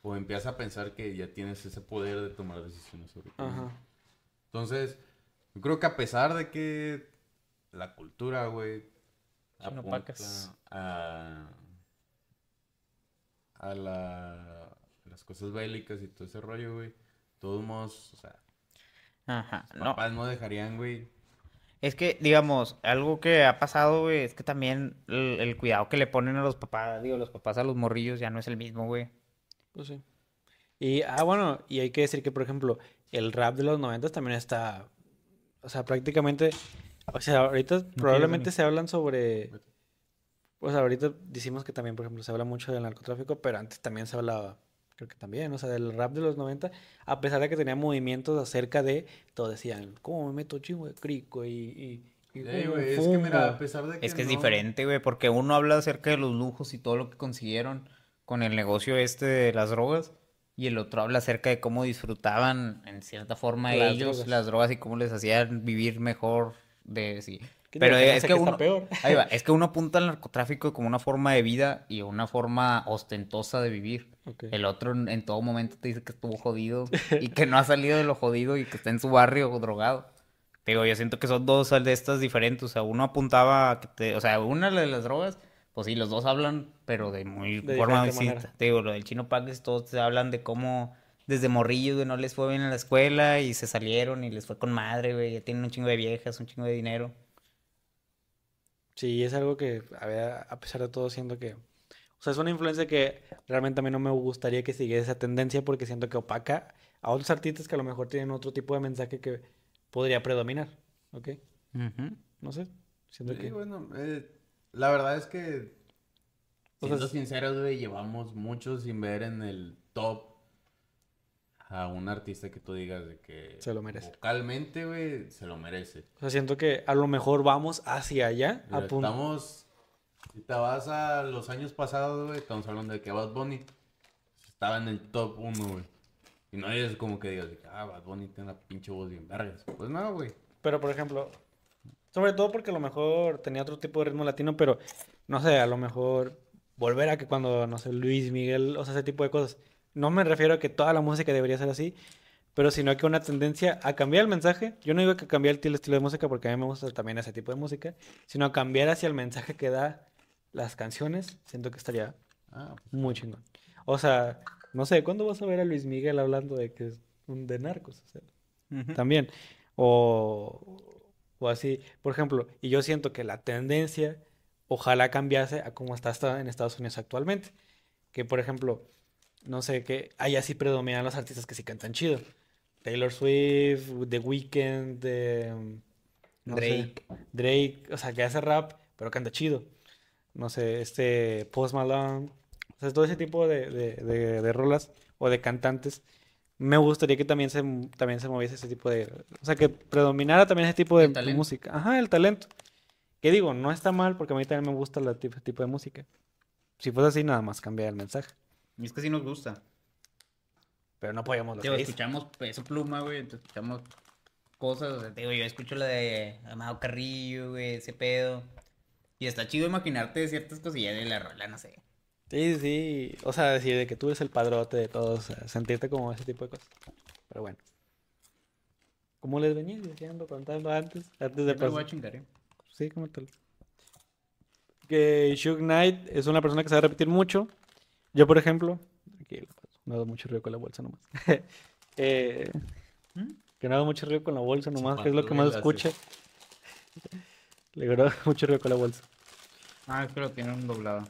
O empiezas a pensar que ya tienes ese poder de tomar decisiones sobre ti. Ajá. Entonces, yo creo que a pesar de que la cultura, güey, apunta a, a la, las cosas bélicas y todo ese rollo, güey, de todos modos, o sea, Ajá. los papás no dejarían, güey. es que, digamos, algo que ha pasado, güey, es que también el, el cuidado que le ponen a los papás, digo, los papás a los morrillos ya no es el mismo, güey. Pues sí. Y, ah, bueno, y hay que decir que, por ejemplo, el rap de los 90 también está, o sea, prácticamente, o sea, ahorita probablemente se hablan sobre, o sea, ahorita decimos que también, por ejemplo, se habla mucho del narcotráfico, pero antes también se hablaba, creo que también, o sea, del rap de los 90, a pesar de que tenía movimientos acerca de, todos decían, ¿cómo me meto chingo de crico y, y, Ey, es que mira, a fumo?" pesar de que Es que es no- diferente, güey, porque uno habla acerca de los lujos y todo lo que consiguieron con el negocio este de las drogas, y el otro habla acerca de cómo disfrutaban en cierta forma Las ellos drogas. las drogas y cómo les hacían vivir mejor de sí. ¿Qué Pero es que uno, peor? ahí va, es que uno apunta al narcotráfico como una forma de vida y una forma ostentosa de vivir. El otro en, todo momento te dice que estuvo jodido y que no ha salido de lo jodido y que está en su barrio drogado. Te digo, yo siento que son dos de estas diferentes. O sea, uno apuntaba a que te... O sea, una de las drogas, pues sí, los dos hablan, pero de muy De forma distinta. Te digo, lo del chino Pax, todos te hablan de cómo desde morrillos, güey, no les fue bien en la escuela y se salieron y les fue con madre, güey. Ya tienen un chingo de viejas, un chingo de dinero. Sí, es algo que, a ver, a pesar de todo, siento que... O sea, es una influencia que realmente a mí no me gustaría que siguiera esa tendencia porque siento que opaca a otros artistas que a lo mejor tienen otro tipo de mensaje que podría predominar, ¿ok? No sé, siento Sí, que... bueno, eh, la verdad es que, O sea, siendo es- sinceros, güey, llevamos mucho sin ver en el top a un artista que tú digas de que Se lo merece. vocalmente, güey, se lo merece. O sea, siento que a lo mejor vamos hacia allá, a punto... estamos, si te vas a los años pasados, güey, estamos hablando de que Bad Bunny estaba en el top 1, güey. Y no es como que digas, ah, Bad Bunny tiene una pinche voz bien vergas. Pues no, güey. Pero, por ejemplo, sobre todo porque a lo mejor tenía otro tipo de ritmo latino, pero no sé, a lo mejor volver a que cuando, no sé, Luis Miguel, o sea, ese tipo de cosas. No me refiero a que toda la música debería ser así, pero sino que una tendencia a cambiar el mensaje. Yo no digo que cambiar el til- estilo de música porque a mí me gusta también ese tipo de música, sino a cambiar hacia el mensaje que da las canciones. Siento que estaría Ah, muy chingón. O sea, no sé, ¿cuándo vas a ver a Luis Miguel hablando de que es un de narcos? O sea, Ujú. también. O, o así, por ejemplo, y yo siento que la tendencia ojalá cambiase a como está en Estados Unidos actualmente. Que, por ejemplo, no sé, que allá sí predominan los artistas que sí cantan chido. Taylor Swift, The Weeknd, no sé, Drake. Drake, o sea, que hace rap, pero canta chido. No sé, este Post Malone, o sea, todo ese tipo de, de, de, de rolas o de cantantes. Me gustaría que también se, también se moviese ese tipo de... O sea, que predominara también ese tipo de música. Ajá, el talento. Que digo, no está mal porque a mí también me gusta el tipo, tipo de música. Si fuese así, nada más cambiar el mensaje. Y es que sí nos gusta. Pero no apoyamos lo Digo, escuchamos Peso Pluma, güey, entonces escuchamos cosas, o sea, digo, yo escucho la de Amado Carrillo, güey, ese pedo. Y está chido imaginarte ciertas cosillas de la rola, no sé. Sí, sí. O sea, decir de que tú eres el padrote de todos. sentirte como ese tipo de cosas. Pero bueno. Como les venía diciendo, contando antes, antes de voy a pasar. chingar, eh. Sí, como tal. Que Shug Knight es una persona que se va a repetir mucho. Yo, por ejemplo, aquí lo paso, no hago mucho ruido con la bolsa nomás. Eh, que no hago mucho ruido con la bolsa nomás, que es lo que más escucha. Le hago mucho ruido con la bolsa. Ah, es que lo tienen doblada.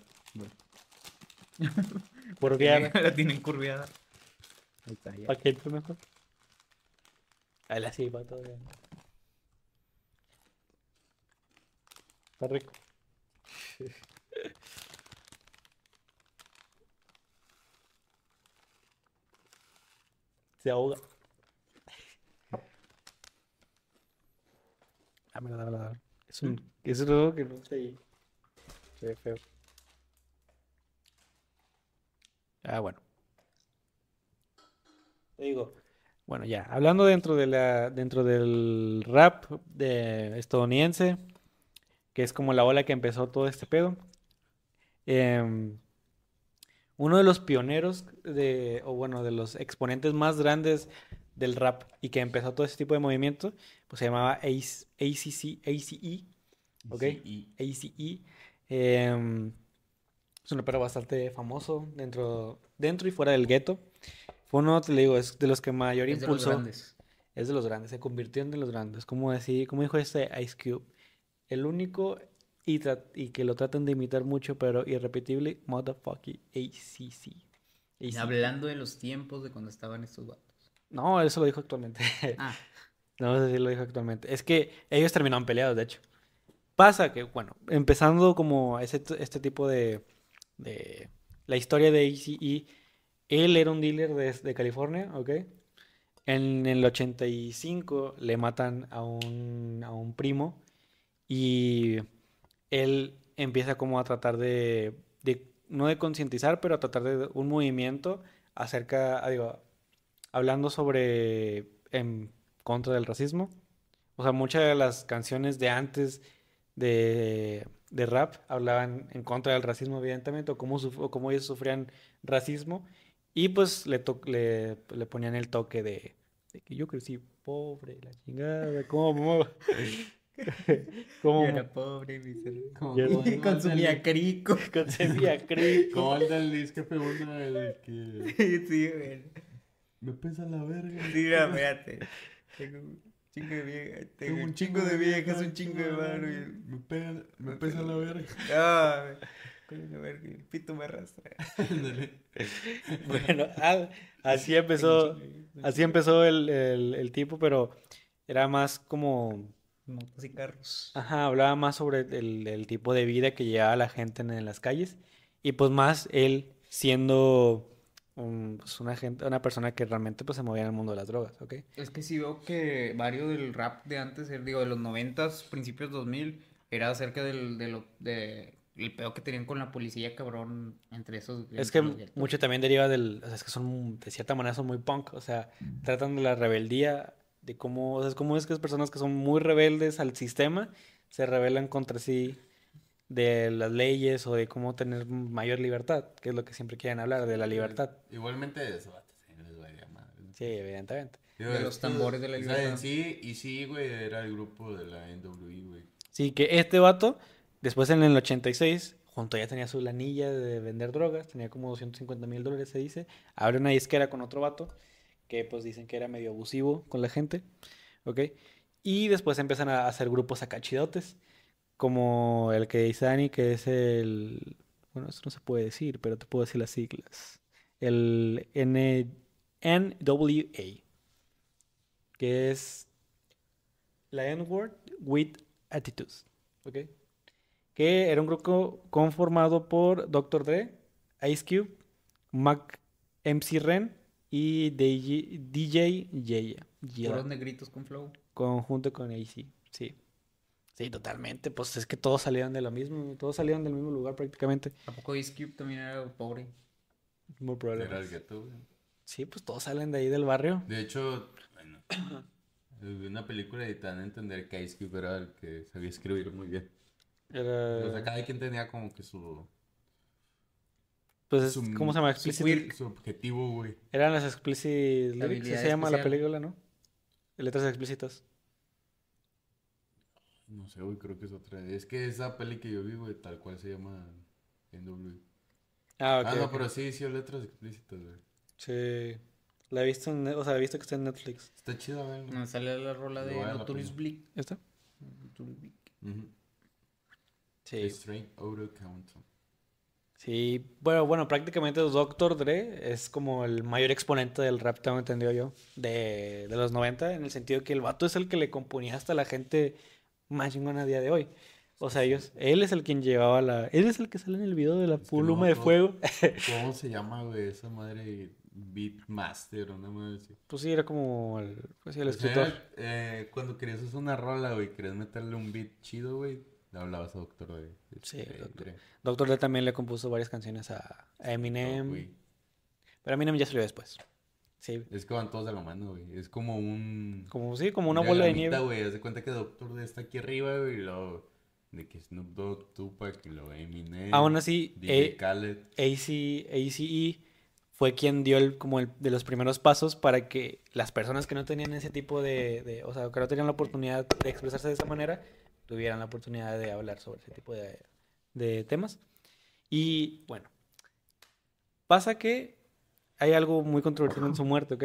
Por viar, la tienen curviada. Ahí está, ya. para que entre mejor. Ahí así va todo bien. Está rico. Se ahoga. Ah, mira, dame, dame. Es un, es algo que no sé. Se ve feo. Ah, bueno. Te digo, bueno, ya, hablando dentro de la, dentro del rap de estadounidense, que es como la ola que empezó todo este pedo. em, uno de los pioneros de, o bueno, de los exponentes más grandes del rap y que empezó todo ese tipo de movimiento, pues se llamaba Ace- ACC, ACE, ¿ok? ACE. em, Es un rapero bastante famoso dentro, dentro y fuera del gueto. Fue uno, te le digo, es de los que mayor Es de los grandes. Es de los grandes, se convirtió en de los grandes. Como decir, como dijo este Ice Cube, el único y, que lo tratan de imitar mucho, pero irrepetible, motherfucking ACC. AC. Hablando de los tiempos de cuando estaban estos vatos. No, eso lo dijo actualmente. Ah, No sé si lo dijo actualmente. Es que ellos terminaron peleados, de hecho. Pasa que, bueno, empezando como ese, este tipo de, de... La historia de ACE, él era un dealer de, de California, ¿ok? En el 85 le matan a un, a un primo y él empieza como a tratar de, de- no de concientizar, pero a tratar de un movimiento acerca, ah, digo, hablando sobre en contra del racismo. O sea, muchas de las canciones de antes de, de rap hablaban en contra del racismo, evidentemente, o cómo, o cómo ellos sufrían racismo. Y pues le, to- le, le ponían el toque de, de que yo crecí pobre, la chingada, cómo, cómo yo era pobre, miserable. Como- como- Y consumía crico. concebía crico. Como el del disco una de que sí, güey. me pesa la verga. Sí, mira, fíjate. Tengo un chingo de viejas. Tengo un chingo de viejas, un chingo de mano. y- Me, pega, me pesa la verga. Ah, coño, verga, el pito me arrastra. Bueno, ah, así empezó, así empezó el, el, el tipo, pero era más como... Motos y carros. Ajá, hablaba más sobre el, el tipo de vida que llevaba la gente en, en las calles y pues más él siendo un- pues, una gente, una persona que realmente pues se movía en el mundo de las drogas, ¿ok? Es que sí veo que varios del rap de antes, eh, digo, de los noventas, principios 2000, era acerca del, de lo, de, el pedo que tenían con la policía, cabrón, entre esos. Es que mucho también deriva del, o sea, es que son, de cierta manera son muy punk, o sea, tratan de la rebeldía, de cómo, o sea, es como es que es personas que son muy rebeldes al sistema, se rebelan contra sí de las leyes o de cómo tener mayor libertad, que es lo que siempre quieren hablar, de la libertad. Igualmente de eso, sí, les valía madre. Sí, evidentemente. De los tambores de la libertad. sí, y sí, güey, era el grupo de la NWI, güey. Sí, que este vato, después en el 86, junto ya tenía su lanilla de vender drogas, tenía como 250 mil dólares, se dice, abre una disquera con otro vato, que pues dicen que era medio abusivo con la gente, ¿ok? Y después empiezan a hacer grupos acá chidotes, como el que dice Dani, que es el... Bueno, eso no se puede decir, pero te puedo decir las siglas. El N NWA, que es la N-word with attitudes, ¿ok? Que era un grupo conformado por Dr. Dre, Ice Cube, Mac MC Ren y DJ, DJ Yaya. Puros negritos con flow. Conjunto con AC, sí. Sí, totalmente. Pues es que todos salieron de lo mismo, todos salieron del mismo lugar prácticamente. ¿A poco Ice Cube también era pobre? Muy probable. Era el gueto. Sí, pues todos salen de ahí del barrio. De hecho, bueno, vi una película y te dan a entender que Ice Cube era el que sabía escribir muy bien. Era- O sea, cada quien tenía como que su, pues, es- su- ¿cómo se llama? su Explicit- queer- su objetivo, güey. Eran las explicit lyrics, habilidad se llama la película, ¿no? Letras explícitas. No sé, güey, creo que es otra. Es que esa peli que yo vi, güey, tal cual se llama NW. Ah, ok. ah, no, pero sí, sí, letras explícitas, güey. Sí. La he visto en, o sea, he visto que está en Netflix. Está chido, güey. Me sale la rola de la Notorious. Bleak. ¿Esta? Notorious Bleak. Sí. Straight Outta Compton. Sí, bueno, bueno, prácticamente Dr. Dre es como el mayor exponente del rap, tengo entendido yo, de, de los 90, en el sentido que el vato es el que le componía hasta la gente más chingona a día de hoy. O sea, ellos, él es el quien llevaba la... Él es el que sale en el video de la Es pluma no, de fuego. ¿Cómo se llama, güey? Esa madre Beatmaster una madre así. Pues sí, era como el, pues sí, el sea, escritor. eh, cuando querías hacer una rola, güey, querías meterle un beat chido, güey, le hablabas a Doctor Dre. Sí, Este, Dr. Dre. Dr. Dre también le compuso varias canciones a, a Eminem, pero Eminem ya salió después. Sí, Es que van todos de la mano, güey. Es como un... como, sí, como una bola de nieve. güey. Haz de cuenta que Doctor Dre está aquí arriba, güey, y luego... De que Snoop Dogg, Tupac, y luego Eminem. Aún así, DJ eh, Khaled. AC, ACE fue quien dio el, como el, de los primeros pasos para que las personas que no tenían ese tipo de, de- o sea, que no tenían la oportunidad de expresarse de esa manera, tuvieran la oportunidad de hablar sobre ese tipo de, de temas. Y bueno, pasa que hay algo muy controversial en su muerte, ¿ok?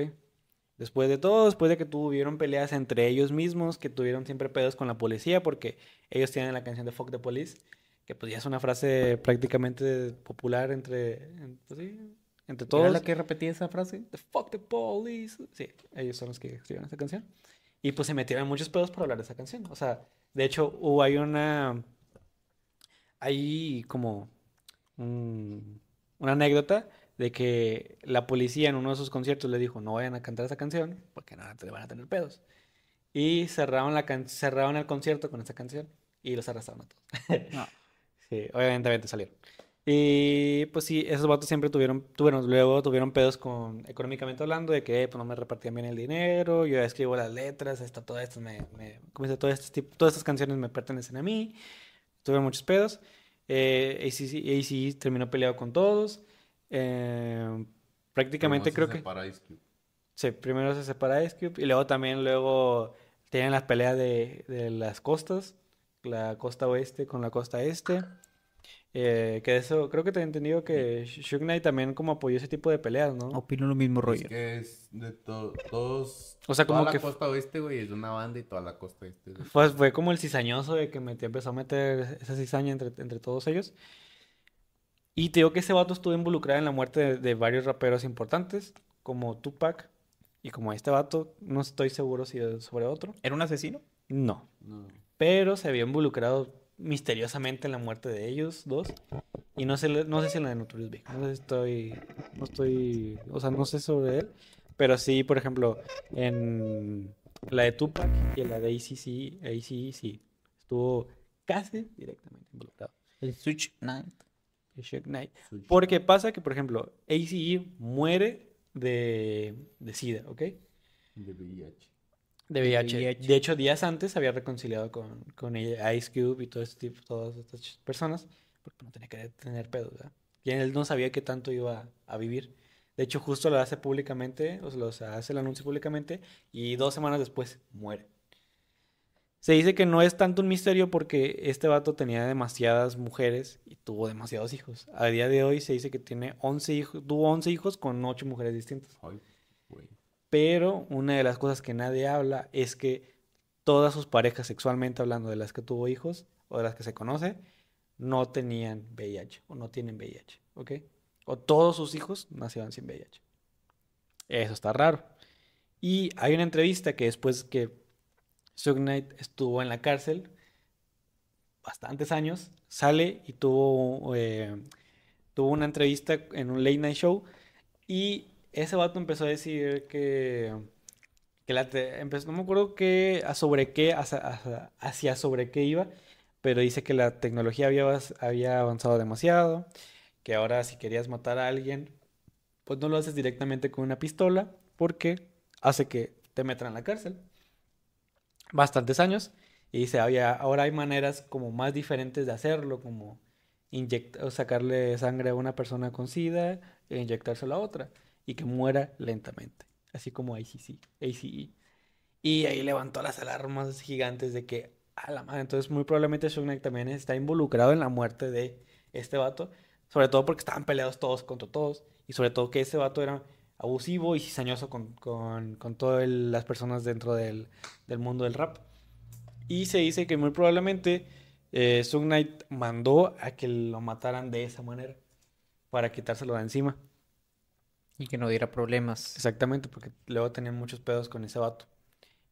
Después de todo, después de que tuvieron peleas entre ellos mismos, que tuvieron siempre pedos con la policía, porque ellos tienen la canción de Fuck the Police, que pues ya es una frase prácticamente popular entre, en- pues sí, entre ¿Era todos. la que repetía esa frase? The fuck the police. Sí, ellos son los que escribieron esa canción. Y pues se metieron en muchos pedos por hablar de esa canción. O sea, de hecho, hubo hay una. Hay como. un- una anécdota de que la policía en uno de sus conciertos le dijo: No vayan a cantar esa canción porque nada, te van a tener pedos. Y cerraron, la can- cerraron el concierto con esa canción y los arrestaron a todos. No. Sí, obviamente, obviamente salieron. Y pues sí, esos vatos siempre tuvieron, tuvieron, luego tuvieron pedos con, económicamente hablando, de que pues no me repartían bien el dinero, yo escribo las letras, esta, todo esto me, me, como dice, todo este tipo, todas estas canciones me pertenecen a mí, tuvieron muchos pedos, eh, ACC, ACC terminó peleado con todos, eh, prácticamente creo que... Ice Cube. Sí, primero se separa Ice Cube y luego también luego tienen las peleas de, de las costas, la costa oeste con la costa este. Eh, que eso, creo que te he entendido que Suge Knight también como apoyó ese tipo de peleas, ¿no? Opino lo mismo, Es Roger. que es de to- todos. O sea, como toda que la costa oeste, güey, es de una banda y toda la costa este. es Pues fue como el cizañoso de que metió, empezó a meter esa cizaña entre, entre todos ellos. Y te digo que ese vato estuvo involucrado en la muerte de, de varios raperos importantes, como Tupac y como este vato. No estoy seguro si es sobre otro. ¿Era un asesino? No. No. pero se había involucrado misteriosamente en la muerte de ellos dos. Y no sé, no sé si en la de Notorious Big. No sé si estoy, no estoy, o sea, no sé sobre él. Pero sí, por ejemplo, en la de Tupac y en la de ACC, ACC, sí, estuvo casi directamente involucrado. El Switch Knight. el Suge Knight. Porque pasa que, por ejemplo, ACE muere de, de SIDA, ¿ok? De VIH. De VIH. VIH. De hecho, días antes había reconciliado con, con ella, Ice Cube y todo este tipo, todas estas personas, porque no tenía que tener pedos, ¿verdad? Y él no sabía qué tanto iba a vivir. De hecho, justo lo hace públicamente, o sea, lo- o sea, hace el anuncio públicamente y dos semanas después muere. Se dice que no es tanto un misterio porque este vato tenía demasiadas mujeres y tuvo demasiados hijos. A día de hoy se dice que tiene 11 hijos, tuvo 11 hijos con 8 mujeres distintas. Ay, güey. Pero una de las cosas que nadie habla es que todas sus parejas sexualmente hablando de las que tuvo hijos o de las que se conoce no tenían VIH o no tienen VIH, ¿ok? O todos sus hijos nacieron sin VIH. Eso está raro. Y hay una entrevista que después que Suge Knight estuvo en la cárcel bastantes años, sale y tuvo, eh, tuvo una entrevista en un late night show y ese vato empezó a decir que, que la te- empezó, no me acuerdo qué, a sobre qué, hacia, sobre qué iba, pero dice que la tecnología había, avanzado demasiado, que ahora si querías matar a alguien, pues no lo haces directamente con una pistola, porque hace que te metan en la cárcel. Bastantes años. Y dice, había, ahora hay maneras como más diferentes de hacerlo, como inyectar sacarle sangre a una persona con SIDA e inyectárselo a otra y que muera lentamente, así como ACC, ACE. Y ahí levantó las alarmas gigantes de que, a la madre, entonces muy probablemente Suge Knight también está involucrado en la muerte de este vato, sobre todo porque estaban peleados todos contra todos y sobre todo que ese vato era abusivo y cizañoso con, con, con todas las personas dentro del, del mundo del rap. Y se dice que muy probablemente eh, mandó a que lo mataran de esa manera para quitárselo de encima. Y que no diera problemas. Exactamente, porque luego tenían muchos pedos con ese vato.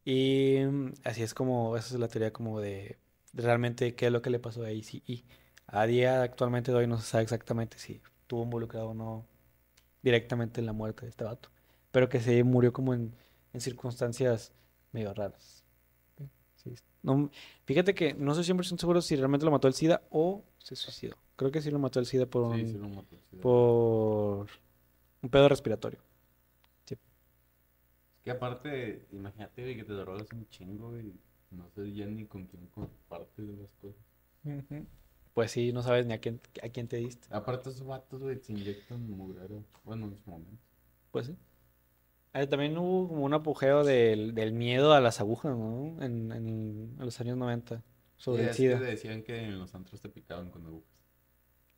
Y mm, así es como, esa es la teoría como de, de realmente qué es lo que le pasó a ACE. A día actualmente de hoy no se sabe exactamente si estuvo involucrado o no directamente en la muerte de este vato. Pero que se murió como en, en circunstancias medio raras. Sí, no, fíjate que no soy 100% seguro si realmente lo mató el SIDA o se suicidó. Creo que sí lo mató el SIDA por un, Sí, sí lo mató. sí. por un pedo respiratorio. Es que aparte, imagínate, güey, que te drogas un chingo, güey. No sé ya ni con quién compartes las cosas. Pues sí, no sabes ni a quién, a quién te diste. Aparte, esos vatos, güey, se inyectan mugrero. Bueno, en su momento. Pues sí. Ah, también hubo como un apogeo del, del miedo a las agujas, ¿no? En, en- en los años 90, sobre Sí, el SIDA. decían que en los antros te picaban con agujas.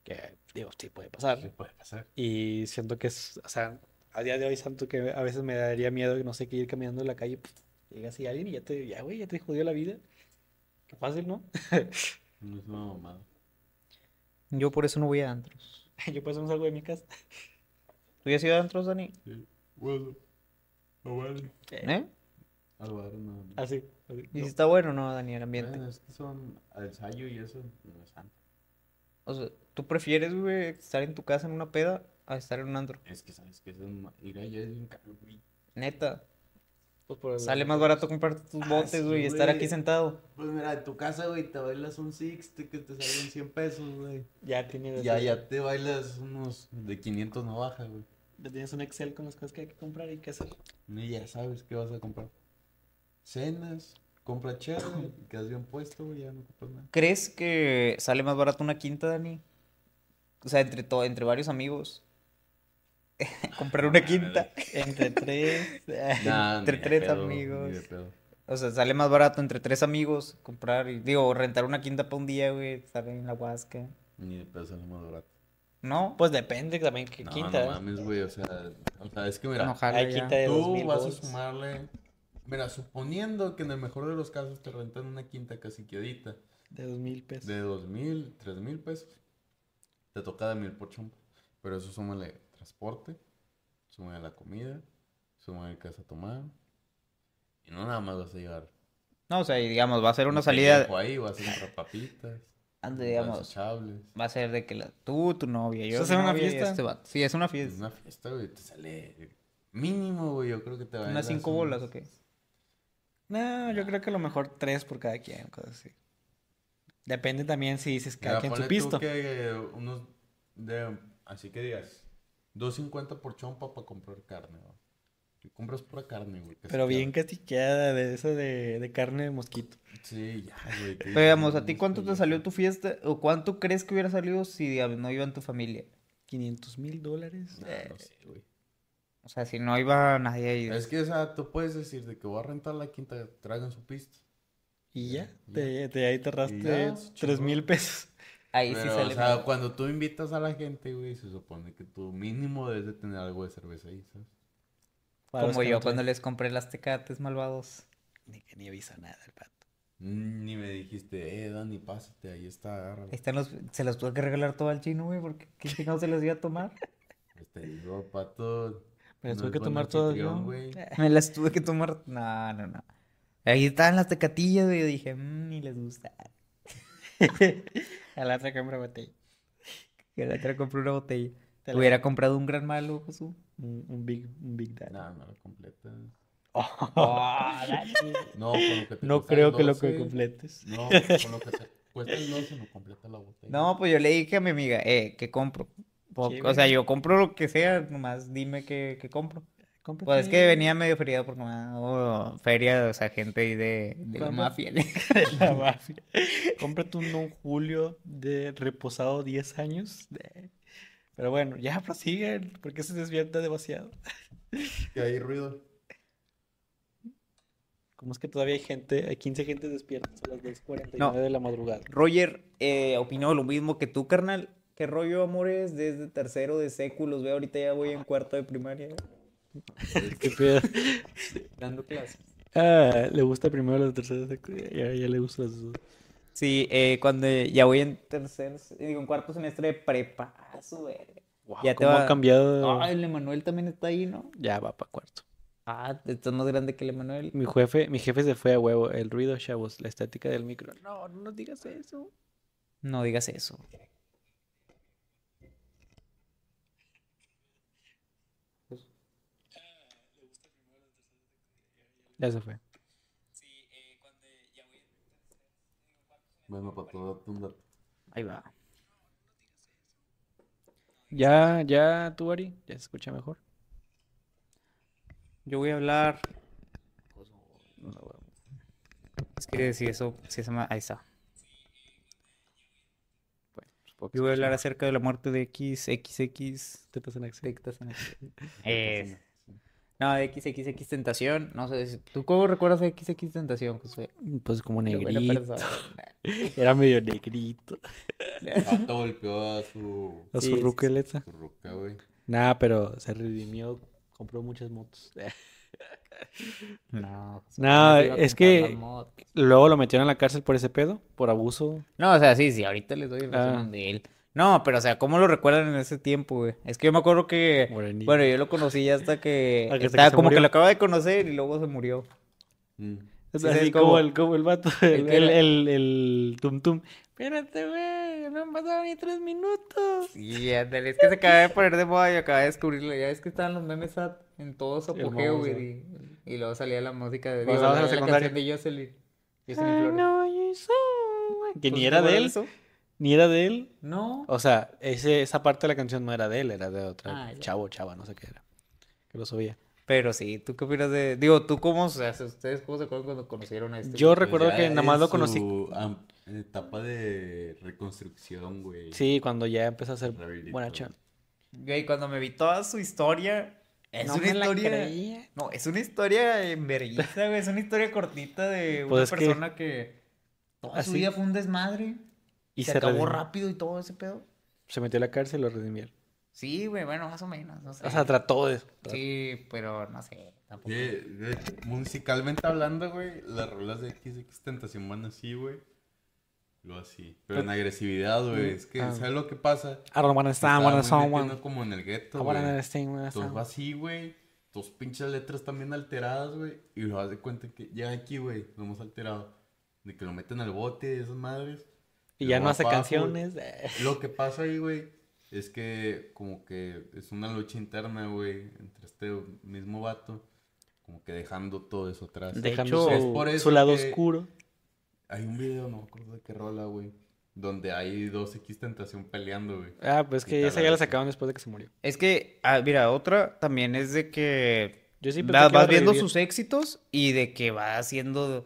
Que, digo, sí puede pasar. ¿Qué puede pasar? Y siento que es, o sea, a día de hoy siento que a veces me daría miedo que no sé, que ir caminando en la calle, pf, llega así alguien y ya te, ya, güey, ya te jodió la vida. Qué fácil, ¿no? No es una mamada. Yo por eso no voy a antros. Yo por eso no salgo de mi casa. ¿Tú ya has ido a antros, Dani? Sí. Bueno. No vale. ¿Eh? Algo no. no. Así. así, ¿Y no. si está bueno o no, Dani, el ambiente? Bueno, es que son al ensayo y eso no es tanto. O sea, ¿tú prefieres, güey, estar en tu casa en una peda a estar en un antro? Es que sabes que es ma- ir allá es bien caro, güey. Neta. Pues por el- Sale más barato comprarte tus Ah, botes, sí, güey, y estar güey. aquí sentado. Pues mira, en tu casa, güey, te bailas un six te- que te salen 100 pesos, güey. Ya tienes, Ya, ya te bailas unos de 500 no baja, güey. ya tienes un Excel con las cosas que hay que comprar y qué hacer. Y ya sabes qué vas a comprar. Cenas, compra chela y quedas bien puesto, güey, ya no compras nada. ¿Crees que sale más barato una quinta, Dani? O sea, entre, to- entre varios amigos. Comprar una quinta. Entre tres. Nah, Entre tres pedo, amigos. O sea, sale más barato entre tres amigos comprar, y, digo, rentar una quinta para un día, güey, estar en la huasca. Ni de pedo sale más barato. ¿No? Pues depende también qué No, quinta. no mames, güey, o sea, o sea, es que mira, ya. quinta de tú 2000 vas a sumarle, mira, suponiendo que en el mejor de los casos te rentan una quinta casi quedita De dos mil pesos. de dos mil, tres mil pesos, te toca de mil por chompa, pero eso súmale transporte, súmale la comida, súmale casa a tomar, y no nada más vas a llegar. No, o sea, y digamos, va a ser una un salida, ahí, vas a comprar papitas, ande, vas digamos, va a ser de que la, tú, tu novia, yo, ¿Eso mi será una fiesta? este vato. Sí, es una Es fiesta. una fiesta, güey, te sale mínimo, güey, yo creo que te va ¿Unas cinco bolas o qué? No, yo creo que a lo mejor tres por cada quien, cosas así. Depende también si dices cada quien su tú pisto. que unos de, así que digas, 2.50 por chompa para comprar carne, ¿va? Y compras pura carne, güey. Pero bien castiqueada de eso de, de carne de mosquito. Sí, ya, güey. Pero digamos, ¿a ti cuánto te salió tu fiesta? ¿O cuánto crees que hubiera salido si digamos, no iba en tu familia? 500 mil dólares. Nah, no sé, güey. O sea, si no iba nadie ahí. Es que, o sea, tú puedes decir de que voy a rentar la quinta, traigan su pista. Y ya, te, te- ahí te ahorraste ya, 3 mil pesos. Ahí sí Pero, sale o sea, mal. cuando tú invitas a la gente, güey, se supone que tú mínimo debes de tener algo de cerveza ahí, ¿sabes? Como yo no cuando les compré las tecates malvados. Ni que ni avisa nada el pato. Mm, Ni me dijiste, eh, Dani, pásate, ahí está, agárralo. Ahí están los... Se los tuve que regalar todo al chino, güey, porque ¿qué chingados se los iba a tomar? Pues te digo, pato. Pero no tuve es que tomar yo. güey. Me las tuve que tomar. No, no, no. Ahí estaban las tecatillas, güey. Yo dije, mmm, ni les gusta. A la otra compra botella. Que la otra compré una botella. Te la- Hubiera comprado un gran malo, Josu. Un, un big, un big dad. No, no lo completas. Dani. No, con lo que te No creo que lo que 12, completes. No, con lo que te cuesta el 12 no completa la botella. No, pues yo le dije a mi amiga, eh, ¿qué compro? Sí, o sea, yo compro lo que sea, nomás dime qué, qué compro. Cómprate- Pues es que venía medio feriado porque no, feria, o sea, gente ahí de, de la mafia. La mafia. Cómprate un Don Julio de reposado 10 años. de- Pero bueno, ya prosigue, porque se despierta demasiado. Que hay ruido. ¿Cómo es que todavía hay gente, hay 15 gente despiertas a las 2.49 No. de la madrugada? Roger eh, opinó lo mismo que tú, carnal. ¿Qué rollo, amores? Desde tercero de secu, los veo ahorita ya voy en cuarto de primaria. ¿Qué pedo? Dando clases. Ah, le gusta primero la tercera ya, ya le gusta las dos. Sí, eh, cuando ya voy en tercer, digo, en cuarto semestre de prepa. Ah, su verga. Wow, Ya te ¿cómo va- ha cambiado? Ah, el Emanuel también está ahí, ¿no? Ya va para cuarto. Ah, estás más grande que el Emanuel. Mi jefe, mi jefe se fue a huevo. El ruido, chavos, la estática del micro. No, no digas eso. No digas eso. Ya se fue. Bueno, para todo un dato. Ahí va. Ya, ya, tú, Ari, ya se escucha mejor. Yo voy a hablar. Es que si eso, si eso, ma- ahí está. Bueno, que Yo voy a hablar acerca de la muerte de XXX. Tetas en acción. Tectas en acción. Es- No, XXX Tentación. No sé, si- ¿tú cómo recuerdas a XX Tentación, José? Pues como negrito. Era medio negrito. El vato golpeó a su, A su sí, ruqueleta. su ruca, güey. Nada, pero se redimió. Compró muchas motos. No, José, No, ¿cómo se iba a es que-? Luego lo metieron a la cárcel por ese pedo. Por abuso. No, o sea, sí, sí, ahorita les doy el Ah. resumen de él. No, pero o sea, ¿cómo lo recuerdan en ese tiempo, güey? Es que yo me acuerdo que, Morenito. bueno, yo lo conocí ya hasta que Hasta estaba como que lo acaba de conocer y luego se murió. Mm. Sí, así ¿sabes como el, como el vato, El el, tum tum. Espérate, güey, no han pasado ni tres minutos. Sí, ándale, es que se acaba de poner de moda y acaba de descubrirlo. Ya es que estaban los memes en todo su apogeo, güey. Y, y luego salía la música de digo, en la secundaria. canción de Jocelyn. Jocelyn Flores. know you so well. Que ¿Tú ni era de él, eso? Ni era de él. No. O sea, ese, esa parte de la canción no era de él, era de otra Ah, chavo, chava, no sé qué era. Que lo subía. Pero sí, ¿tú qué opinas de...? Digo, ¿tú cómo, o sea, ustedes cómo se acuerdan cuando conocieron a este? Yo recuerdo ya que nada más lo conocí. su, am- etapa de reconstrucción, güey. Sí, cuando ya empezó a ser buena chava. Güey, cuando me vi toda su historia... Es No una me la historia... creía. No, es una historia en vergüenza, güey. Es una historia cortita de una Pues es que- persona que... Toda su vida fue un desmadre. Y se, se, acabó redimió. rápido y todo ese pedo. Se metió a la cárcel y lo redimieron. Sí, güey, bueno, más o menos. No sé. O sea, trató de. Sí, pero no sé, tampoco. De- de- musicalmente hablando, güey, las rolas de XX Tentación van así, güey. Lo así. Pero en agresividad, güey. Es que, Ah. ¿sabes lo que pasa? I don't wanna stand, wanna someone. como en el gueto, güey. va así, güey. Tus pinches letras también alteradas, güey. Y lo das de cuenta que llega aquí, güey. Lo hemos alterado. De que lo meten al bote y esas madres. Y ya no hace canciones. Lo que pasa ahí, güey, es que como que es una lucha interna, güey, entre este mismo vato, como que dejando todo eso atrás. De Dejando hecho, es su, por eso su lado que- oscuro. Hay un video, no me acuerdo de qué rola, güey, donde hay dos X Tentación peleando, güey. Ah, pues que Y esa ya la sacaban después de que se murió. Es que, ah, mira, otra también es de que Yo sí pensé va- que iba a vas viendo revivir. sus éxitos y de que va haciendo, o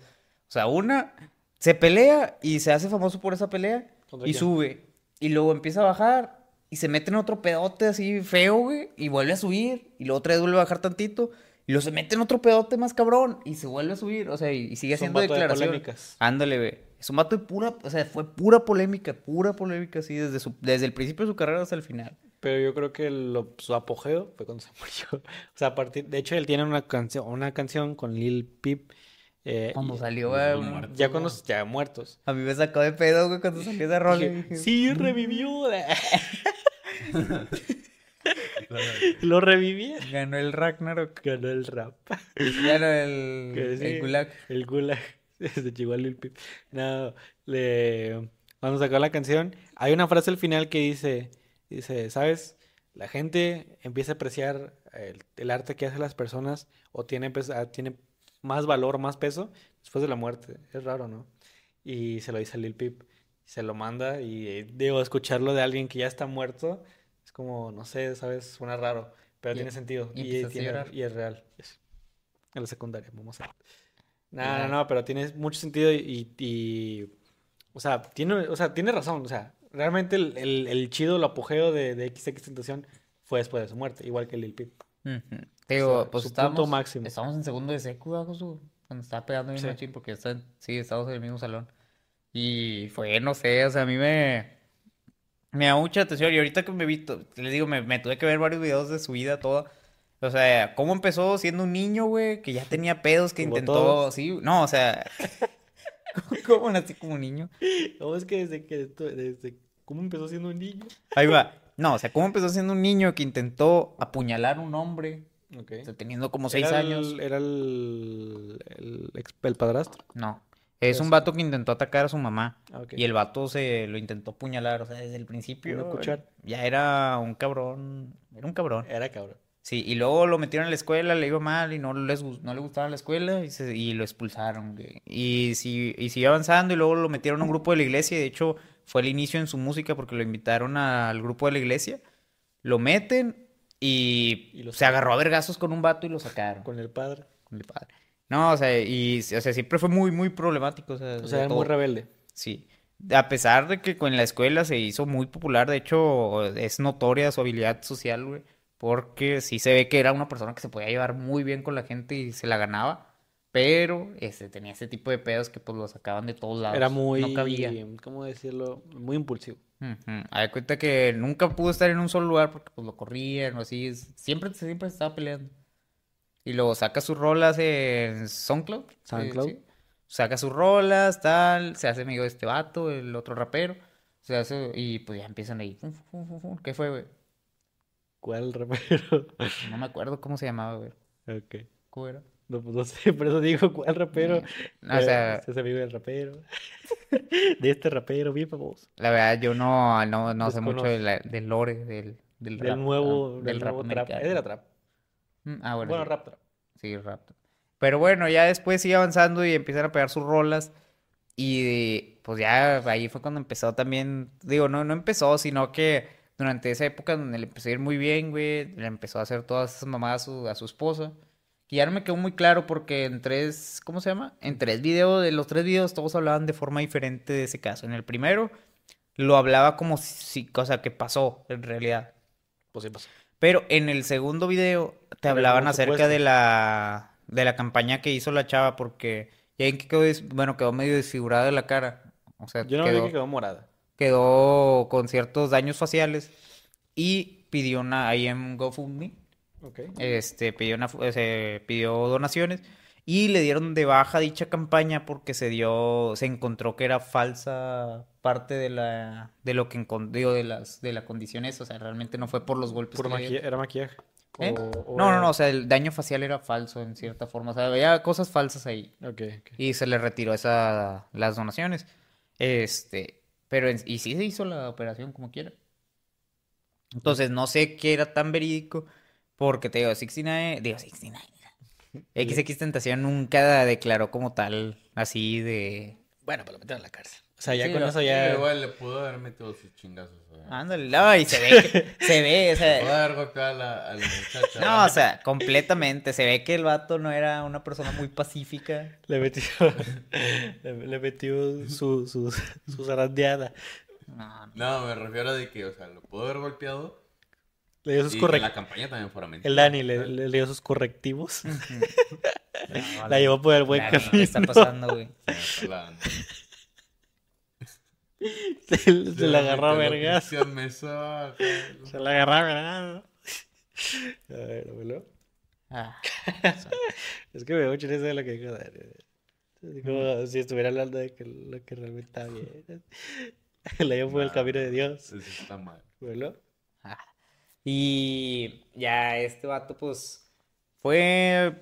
sea, una se pelea y se hace famoso por esa pelea ¿Contra y quién? sube y luego empieza a bajar y se mete en otro pedote así feo, güey, y vuelve a subir y luego otra vez vuelve a bajar tantito y luego se mete en otro pedote más cabrón y se vuelve a subir, o sea, y, y sigue Es haciendo de declaraciones. polémicas. Ándale, güey. Es un vato de pura, o sea, fue pura polémica, pura polémica, así, desde, su, desde el principio de su carrera hasta el final. Pero yo creo que lo- su apogeo fue cuando se murió. O sea, a partir, de hecho, él tiene una canción, una canción con Lil Peep. Eh, Cuando salió, güey, ya los ya muertos. A mí me sacó de pedo, güey, cuando salió esa rola. sí, revivió. lo revivía. Ganó el Ragnarok. Ganó el rap. Ganó el, sí, el Gulag. El gulag. Se chingó a Lil Peep. No, le... Cuando sacó la canción, hay una frase al final que dice, dice, ¿sabes? La gente empieza a apreciar el, el arte que hacen las personas o tiene, pues, ah, tiene más valor, más peso después de la muerte. Es raro, ¿no? Y se lo dice a Lil Peep. Se lo manda y eh, digo, escucharlo de alguien que ya está muerto es como, no sé, ¿sabes? Suena raro, pero Y- tiene sentido. y Y, tiene- y es real. Es- en la secundaria, vamos a ver. No, no, no, pero tiene mucho sentido y, y- o sea, tiene, o sea, tiene razón, o sea, realmente el, el, el chido, el apogeo de, de XX Tentación fue después de su muerte, igual que Lil Peep. Te digo, O sea, pues máximo. estábamos en segundo de secu. Cuando estaba pegando bien Sí. machín, porque está, sí, estábamos en el mismo salón. Y fue, no sé, o sea, a mí me, me da mucha atención. Y ahorita que me vi, les digo, me, me tuve que ver varios videos de su vida toda. O sea, cómo empezó siendo un niño, güey, que ya tenía pedos, que Como intentó, todos. sí, no, o sea, ¿cómo nací como niño? ¿Cómo es que desde que, desde, cómo empezó siendo un niño? Ahí va. No, o sea, cómo empezó siendo un niño que intentó apuñalar a un hombre, Ok. o sea, teniendo como seis Era años. El, era el, el, el padrastro. No. Es un vato que intentó atacar a su mamá. Ah, ok. Y el vato se lo intentó apuñalar. O sea, desde el principio. Ya era un cabrón. Era un cabrón. Era cabrón. Sí, y luego lo metieron a la escuela, le iba mal y no, les, no le gustaba la escuela y, se- y lo expulsaron. Y, si, y siguió avanzando y luego lo metieron a un grupo de la iglesia. Y de hecho, fue el inicio en su música porque lo invitaron al grupo de la iglesia. Lo meten y, se agarró a vergazos con un vato y lo sacaron. Con el padre. con el padre. No, o sea, y o sea, siempre fue muy, muy problemático. O sea, O de sea, era muy rebelde. Sí. A pesar de que con la escuela se hizo muy popular, de hecho, es notoria su habilidad social, güey. Porque sí se ve que era una persona que se podía llevar muy bien con la gente y se la ganaba. Pero este, tenía ese tipo de pedos que pues lo sacaban de todos lados. Era muy, No cabía. ¿cómo decirlo? Muy impulsivo. Haz de cuenta que nunca pudo estar en un solo lugar porque pues lo corrían o así. Siempre, siempre se estaba peleando. Y luego saca sus rolas en SoundCloud. eh, SoundCloud. sí. Saca sus rolas, tal. Se hace amigo de este vato, el otro rapero. Se hace, y pues ya empiezan ahí. ¿Qué fue, güey? ¿Cuál rapero? No me acuerdo cómo se llamaba, güey. ok. ¿Cómo era? No, pues no sé, por eso digo cuál rapero. No, o sea- este es amigo del rapero. de este rapero, bien famoso. La verdad, yo no, no, no sé mucho de del lore del, del Del rap, nuevo, ah, del rap nuevo trap. Es de la trap. Mm, Ah, bueno, Bueno, sí. rap trap. Sí, rap. Pero bueno, ya después sigue avanzando y empiezan a pegar sus rolas. Y pues ya ahí fue cuando empezó también. Digo, no, no empezó, sino que durante esa época donde le empezó a ir muy bien, güey, le empezó a hacer todas esas mamadas a su, a su esposa. Y ya no me quedó muy claro porque en tres, ¿cómo se llama? En tres videos, de los tres videos todos hablaban de forma diferente de ese caso. En el primero lo hablaba como si, cosa que pasó en realidad. Pues sí pasó. Pero en el segundo video te hablaban acerca de la de la campaña que hizo la chava porque ya en que quedó bueno, quedó medio desfigurada de la cara. O sea, Yo no vi quedó, que quedó morada. quedó con ciertos daños faciales y pidió una ahí en GoFundMe, Ok. este pidió una fu- se pidió donaciones y le dieron de baja dicha campaña porque se dio se encontró que era falsa parte de la de lo que encontró de las de la condición esa, o sea, realmente no fue por los golpes Puro que maqui- ¿Era maquillaje? ¿Eh? O- o No, no, era- no, o sea, el daño facial era falso en cierta forma, o sea, había cosas falsas ahí Ok, ok. y se le retiró esa, las donaciones. Este, pero en- y sí se hizo la operación como quiera. Entonces, no sé qué era tan verídico porque te digo, 69, digo 69. XX Tentación nunca declaró como tal así de Bueno, pero lo metieron a la cárcel. O sea, ya Sí, con eso Sí, ya... igual le pudo haber metido sus chingazos. ándale, no, y se ve que- se ve, o sea, Pudo haber golpeado a la, a la muchacha. no, o sea, completamente, se ve que el vato no era una persona muy pacífica. Le metió, le, le metió su, su, su zarandeada. No, no. No, me refiero a de que, o sea, lo pudo haber golpeado. Le dio sus que la correctivos. campaña también fuera mentira. El Dani le, le dio sus correctivos. No, La llevó por el buen Dani, ¿Qué camino. está pasando, güey? Se la- Se, se la agarró a vergas. Se la agarró a vergas. A ver, abuelo. Ah, Es que me veo chile de lo que dijo Dani. Es como si estuviera hablando de que lo que realmente está bien. La llevó por el camino de Dios. Eso está mal. Abuelo. Y ya este vato, pues, fue,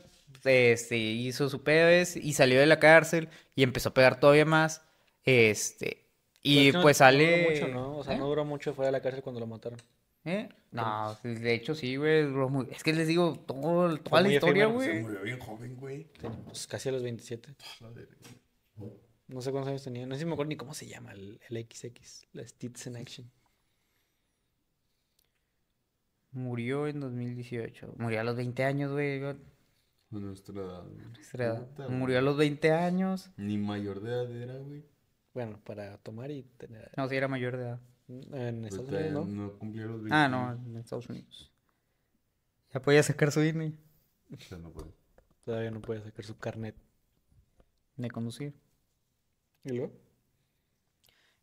este, hizo su pedo ese, y salió de la cárcel y empezó a pegar todavía más. Este, y es que no- pues no sale. duró mucho, ¿no? O sea, ¿Eh? no duró mucho fuera de la cárcel cuando lo mataron. ¿Eh? No, de hecho sí, güey, duró muy- Es que les digo, todo, toda la historia, efímero, Se güey. murió bien joven, güey. Pues casi a los 27. La verga. No sé cuántos años tenía. No sé si me acuerdo ni cómo se llama el, el XX. La Stits in Action. Murió en 2018. Murió a los 20 años, güey. A nuestra edad, güey. nuestra edad. Puta, Murió a güey. los 20 años. Ni mayor de edad era, güey. Bueno, para tomar y tener. No, sí, era mayor de edad. En Estados Unidos, ¿no? no cumplía los 20. Ah, no, en Estados Unidos. Ya podía sacar su INE O sea, no puede. Todavía no puede sacar su carnet. de conducir. ¿Y luego?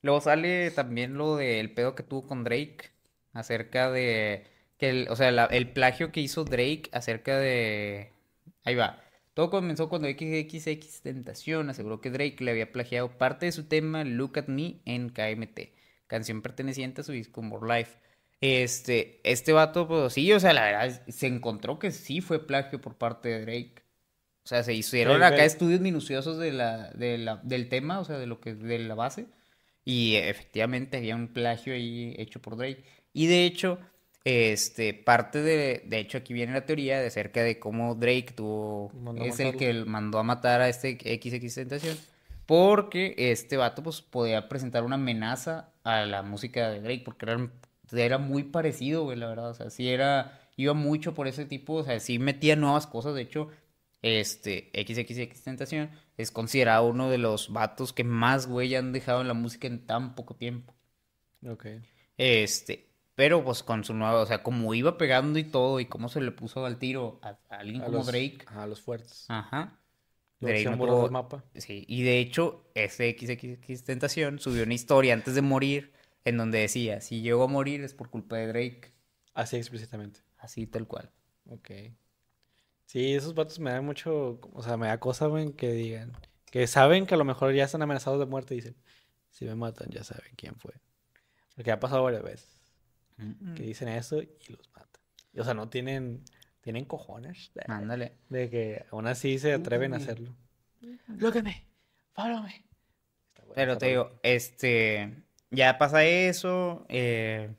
Luego sale también lo del pedo que tuvo con Drake acerca de que el, o sea, la- el plagio que hizo Drake acerca de ahí va. Todo comenzó cuando XXX Tentación aseguró que Drake le había plagiado parte de su tema Look at Me en KMT, canción perteneciente a su disco More Life. Este, este vato, pues sí, o sea, la verdad, se encontró que sí fue plagio por parte de Drake. O sea, se hicieron acá estudios minuciosos de la, de la, del tema, o sea, de lo que, de la base. Y efectivamente había un plagio ahí hecho por Drake. Y de hecho, este, parte de, de hecho aquí viene la teoría de acerca de cómo Drake tuvo, es el que mandó a matar a este XX Tentación. Porque este vato pues podía presentar una amenaza a la música de Drake, porque era, era muy parecido, güey, la verdad. O sea, sí era, iba mucho por ese tipo, o sea, sí metía nuevas cosas. De hecho, este XXX Tentación es considerado uno de los vatos que más güey han dejado en la música en tan poco tiempo. Ok. Este, Pero pues con su nuevo, o sea, como iba pegando y todo, y cómo se le puso al tiro a, a alguien A como los, Drake. A los fuertes. Ajá. Drake no el mapa. Sí, y de hecho, ese XXX Tentación subió una historia antes de morir en donde decía, si llego a morir es por culpa de Drake. Así explícitamente. Así tal cual. Ok. Sí, esos vatos me dan mucho, o sea, me da cosa, güey, que digan, que saben que a lo mejor ya están amenazados de muerte y dicen, si me matan ya saben quién fue. Porque ha pasado varias veces que dicen eso y los matan. Y, o sea, no tienen, tienen cojones de, Ándale. de que aún así se atreven a hacerlo. Look at me, follow me. Está buena Pero te digo, este, ya pasa eso, eh,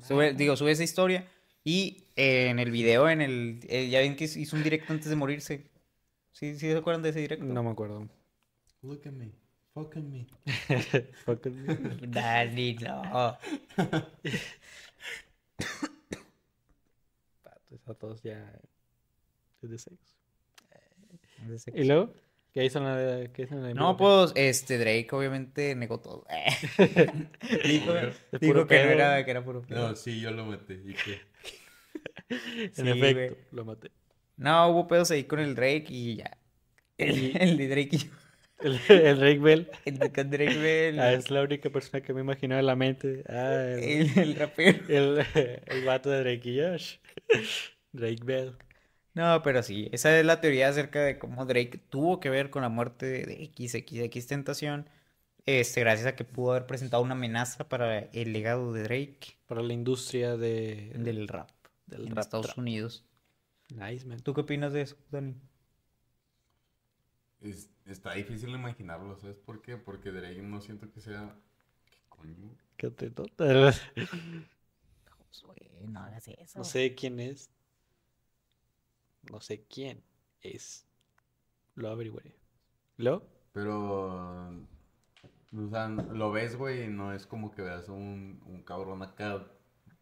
sube, digo, sube esa historia y eh, en el video, en el, eh, ya ven que hizo un directo antes de morirse. ¿Sí, sí se acuerdan de ese directo? No me acuerdo. Look at me. Fuck at me. Fuck me. Dani, no. A todos ya es de sexo. ¿Y luego? ¿Qué hizo en la de, qué hizo en la de No, pues, este, Drake obviamente negó todo. dijo dijo que no era, que era puro pedo. No, sí, yo lo metí. ¿Y qué? En Sí, efecto, güey. lo maté. No, hubo pedos ahí con el Drake y ya. El, el de Drake y yo. El, el Drake Bell. El de con Drake Bell. Ah, es la única persona que me imaginaba en la mente. Ah, el, el, el rapero. el, el vato de Drake y Josh. Drake Bell. No, pero sí, esa es la teoría acerca de cómo Drake tuvo que ver con la muerte de XXX Tentación, este, gracias a que pudo haber presentado una amenaza para el legado de Drake Para la industria de, del rap del en rap Estados trap. Unidos. Nice, man. ¿Tú qué opinas de eso, Dani? Es- está difícil imaginarlo, ¿sabes por qué? Porque Drake no siento que sea... ¿Qué coño? Qué tetota. no hagas eso. No sé quién es. No sé quién es. Lo averiguaré. ¿Lo? Pero... O sea, lo ves, güey, y no es como que veas un, un cabrón acá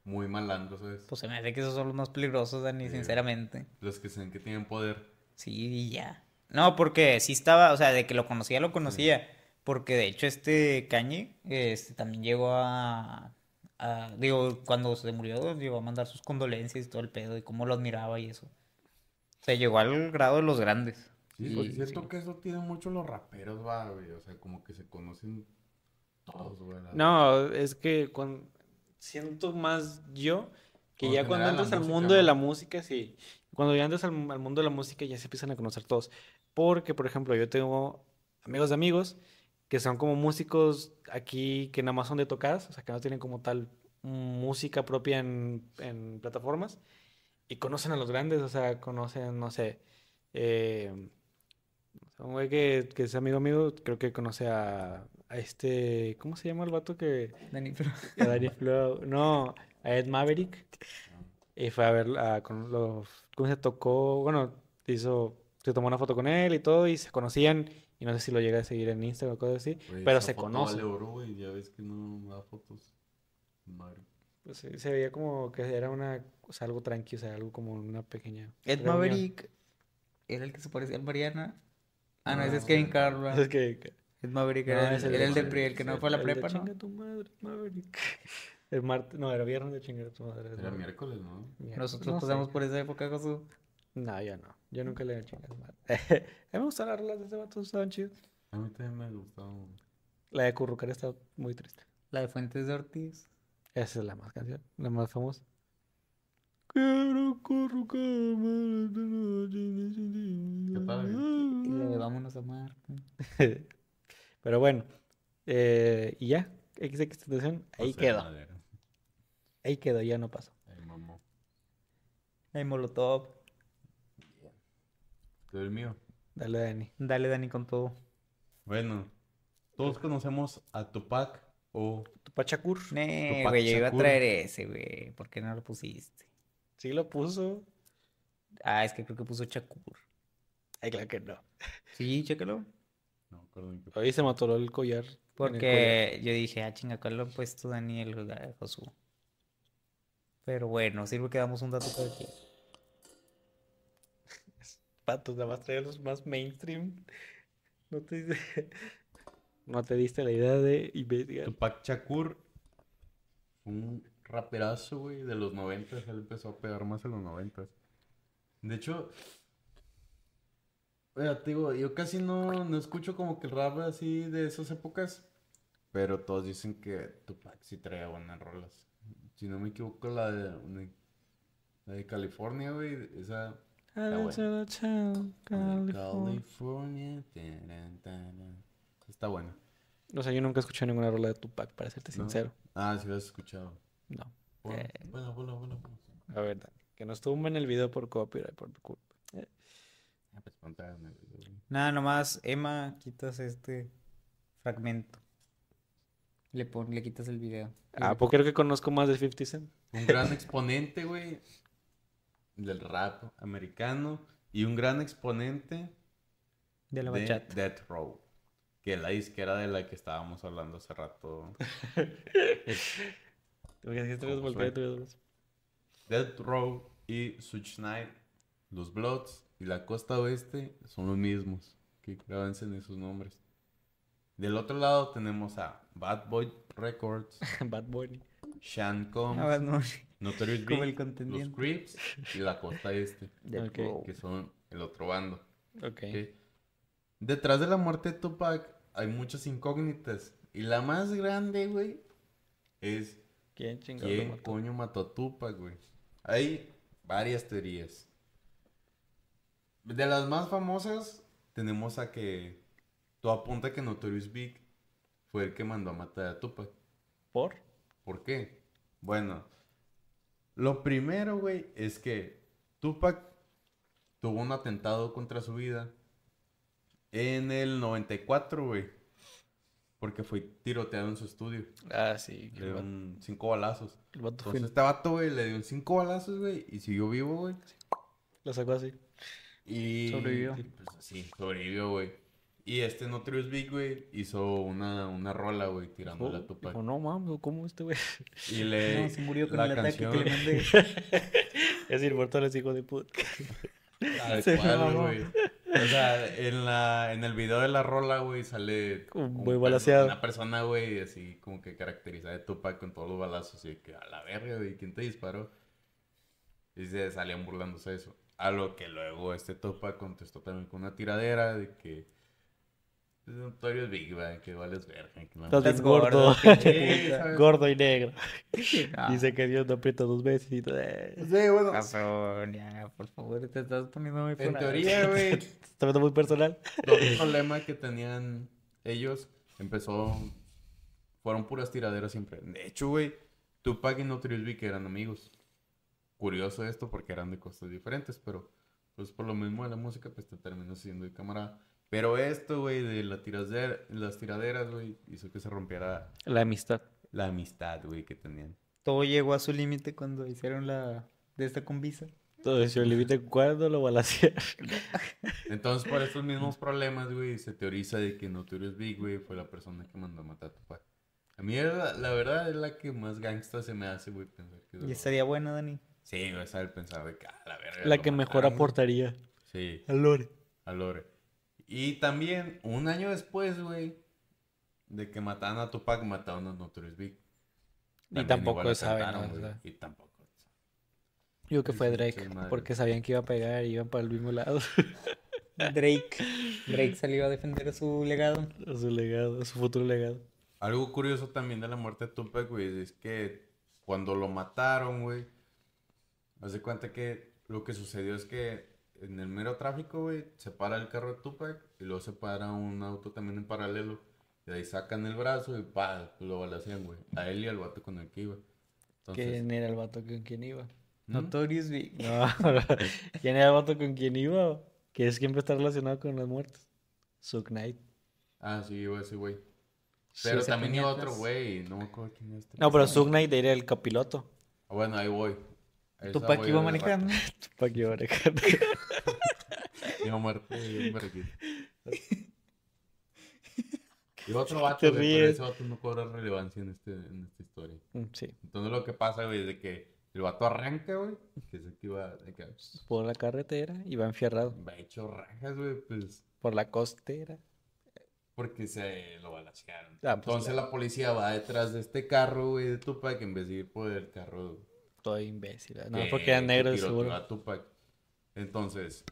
muy malandro, ¿sabes? Pues se me hace que esos son los más peligrosos, Dani, Sí. sinceramente. Los que se ven que tienen poder. Sí, y ya. No, porque sí estaba, o sea, de que lo conocía, lo conocía. Porque de hecho este Kanye este, también llegó a, a- Digo, cuando se murió, llegó a mandar sus condolencias y todo el pedo y cómo lo admiraba y eso. O sea, llegó al grado de los grandes. Sí, Y- porque siento sí. que eso tienen mucho los raperos, va, güey. O sea, como que se conocen todos, güey. No, es que siento más yo que ya cuando entras al música, mundo de la música, sí. Cuando ya entras al, al mundo de la música ya se empiezan a conocer todos. Porque, por ejemplo, yo tengo amigos de amigos que son como músicos aquí que nada más son de tocadas, o sea, que no tienen como tal música propia en, en plataformas y conocen a los grandes, o sea, conocen, no sé, eh, un güey que, que es amigo mío, creo que conoce a, a este, ¿cómo se llama el vato que... Dani, pero- a Danny Flow, no, a Ed Maverick. Y fue a ver a- con los, ¿cómo se tocó? Bueno, hizo, se tomó una foto con él y todo y se conocían. Y no sé si lo llega a seguir en Instagram o cosas así. Pero esa se conocen. vale oro, güey. Ya ves que no da fotos. Madre. Pues sí, se veía como que era una, o sea, algo tranqui, o sea, algo como una pequeña Ed reunión. Maverick era el que se parecía al Mariana. Ah, no, ese es No, Kevin no. Carla. Es Ed Maverick no, era, el, el era el de pri- el que no fue a la el de prepa, ¿no? chinga tu madre, Maverick. El martes, no, era viernes de chingar tu madre. Era ¿no? miércoles, ¿no? Nosotros no sé. pasamos por esa época, Josu. No, yo no. Yo nunca le he chingado a mí me gustan las rolas de ese vato, estaban chidas. A mí también me gustaba. La de Currucar está muy triste. La de Fuentes de Ortiz. Esa es la más canción, la más famosa. Quiero currucarme. Qué padre. Y la de Vámonos a amar. Pero bueno, eh, y ya, XX Tentación, ahí O sea, quedó. madre. Ahí quedó, ya no pasó. Ay, mamó. Ay, Molotov. ¿Tú el mío? Dale, Dani. Dale, Dani, con todo. Bueno, todos conocemos a Tupac o Tu Pachacur. Nee, Tupac güey, yo iba a Shakur. traer ese, güey. ¿Por qué no lo pusiste? Sí lo puso. Ah, es que creo que puso Shakur. Ay, claro que no. Sí, chécalo. No me acuerdo en qué. Hoy se mató el collar. en el Porque yo dije, ah, chinga, ¿cuál lo ha puesto Daniel Josu? Pero bueno, sirve que damos un dato cada quien. Patos, nada más traer los más mainstream. No te, no te diste la idea de investigar. Tupac Shakur, un raperazo, güey, de los noventas. Él empezó a pegar más en los noventas. De hecho, oiga, te yo casi no, no escucho como que el rap así de esas épocas. Pero todos dicen que Tupac sí traía buenas rolas. Si no me equivoco, la de, la de California, güey, esa... California. Está buena. No sé, yo nunca escuché ninguna rola de Tupac, para serte ¿no? sincero. Ah, sí lo has escuchado. No. Bueno, Eh. bueno, bueno, bueno. bueno. La verdad. Que nos tumben el video por copyright, por culpa. Eh, Ah, pues. Nada, nomás, Emma, quitas este fragmento. Le, pon, le quitas el video. Ah, pues creo que conozco más de 50 Cent. Un gran exponente, güey, del rap americano y un gran exponente De la de. Death Row, que es la disquera de la que estábamos hablando hace rato. Death Row y Such Knight, los Bloods y la costa oeste son los mismos, que grábense en esos nombres. Del otro lado tenemos a Bad Boy Records, Bad Bunny. Sean Combs, Ah, Notorious como el Big, los. Crips y la costa este, que son el otro bando. Ok. ¿ok? Detrás de la muerte de Tupac hay muchas incógnitas. Y la más grande, güey, es ¿Quién quién mató? coño mató a Tupac, güey. Hay varias teorías. De las más famosas, tenemos a que todo apunta que Notorious Big fue el que mandó a matar a Tupac. ¿Por? ¿Por qué? Bueno, lo primero, güey, es que Tupac tuvo un atentado contra su vida en el 94, güey. Porque fue tiroteado en su estudio. Ah, sí. Le vato, dieron cinco balazos. el vato Entonces este vato, güey, le dio cinco balazos, güey, y siguió vivo, güey. lo sacó así. Y... Sobrevivió. y, pues, sí, sobrevivió, güey. Y este Notorious Big, güey, hizo una, una rola, güey, tirándole a Tupac. Dijo, no mames, ¿cómo este güey? Y le... No, se murió con la el ataque que canción- le mandé. es inmortal, hijo de puta. Tal Se cual, güey. O sea, en, la, en el video de la rola, güey, sale... Un muy balaceado. Una persona, güey, así como que caracterizada de Tupac con todos los balazos. Y que a la verga, güey, ¿quién te disparó? Y se salían burlándose de eso. A lo que luego este Tupac contestó también con una tiradera de que... Es notorio Big, güey, que vales verga. que la- Estás Estás gordo. gordo. Gordo y negro. Dice que Dios no aprieta dos veces y todo. Sí, bueno. Razón, ya, por favor, te estás poniendo muy En teoría, güey, Está viendo muy personal. Todo el problema que tenían ellos empezó. Fueron puras tiraderas siempre. De hecho, güey, Tupac y Notorious Big eran amigos. Curioso esto porque eran de cosas diferentes, pero pues por lo mismo de la música, pues te terminas siendo de camarada. Pero esto, güey, de la tirader- las tiraderas, güey, hizo que se rompiera La amistad. la amistad, güey, que tenían. Todo llegó a su límite cuando hicieron la de esta con visa. Todo eso, límite cuando lo balacearon. Entonces, por estos mismos problemas, güey, se teoriza de que Notorious Big, güey, fue la persona que mandó a matar a Tupac. A mí, la, la verdad, es la que más gangsta se me hace, güey, pensar que... Y estaría buena, Dani. Sí, güey, saber pensar de que, ah, la verga, La que mejor mataron, güey. aportaría Sí, al lore. a Lore. Y también, un año después, güey, de que mataron a Tupac, mataron a Notorious Big. Y tampoco saben, ¿no? Y tampoco. Digo que fue Drake, porque sabían que iba a pegar y iban para el mismo lado. Drake. Drake salió a defender su legado. A su legado, a su futuro legado. Algo curioso también de la muerte de Tupac, güey, es que cuando lo mataron, güey, haz de cuenta que lo que sucedió es que en el mero tráfico, güey, se para el carro de Tupac y luego se para un auto también en paralelo. Y de ahí sacan el brazo y pa, lo balacean, güey. A él y al vato con el que iba. Entonces, ¿Quién era el vato con quien iba? ¿Mm? Notorious Big. No, ¿quién era el vato con quien iba? Que es siempre está relacionado con las muertes. Suge Knight. Ah, sí, iba ese güey. Pero también iba otro güey, no me acuerdo quién es este. No, pero Suge Knight era el copiloto. Ah, Bueno, ahí voy. Tupac iba manejando. Para que manejando. Iba muerto, iba. Y otro Te vato, güey, pero ese vato no cobra relevancia en, este, en esta historia. Mm, Sí, Entonces lo que pasa, güey, es de que el vato arranca, güey, que se que iba, de que por la carretera y va enfierrado. va hecho rajas, güey, pues, Por la costera. Porque se lo balacearon. Ah, pues, Entonces la policía va detrás de este carro, güey, de Tupac, en vez de ir por el carro Todo imbécil. No, que- porque eran que negros, tiroteó seguro. a Tupac. Entonces,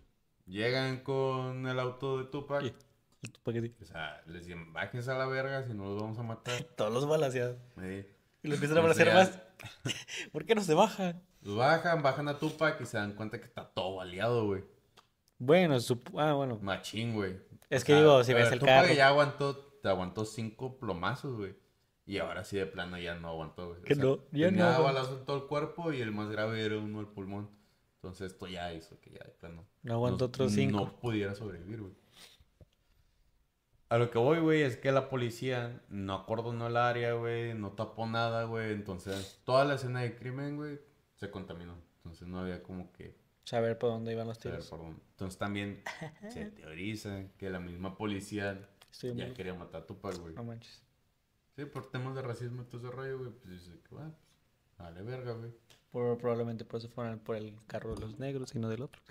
llegan con el auto de Tupac. Y- ¿Y qué sí? O sea, les dicen, bájense a la verga, si no los vamos a matar. Todos los balaseados. Eh, Y lo empiezan a balasear más. ¿Por qué no se bajan? Los bajan, bajan a Tupac y se dan cuenta que está todo baleado, güey. Bueno, su... ah, bueno. Machín, güey. Es O que sea, digo, si ves el Tupac carro. ya aguantó, te aguantó cinco plomazos, güey. Y ahora sí de plano ya no aguantó, güey. O Que sea, no, ya tenía no balazo en todo el cuerpo y el más grave era uno el pulmón. Entonces esto ya hizo que ya de plano. No aguantó otros cinco. No pudiera sobrevivir, güey. A lo que voy, güey, es que la policía no acordonó el área, güey, no tapó nada, güey. Entonces, toda la escena de crimen, güey, se contaminó. Entonces, no había como que Saber por dónde iban los saber tiros. por dónde. Entonces, también se teoriza que la misma policía Estoy ya muy... quería matar a Tupac, güey. No manches. Sí, por temas de racismo y todo ese rollo, güey, pues dice que, va, pues, vale verga, güey. Por- probablemente por eso fueron por el carro de los negros y no del otro.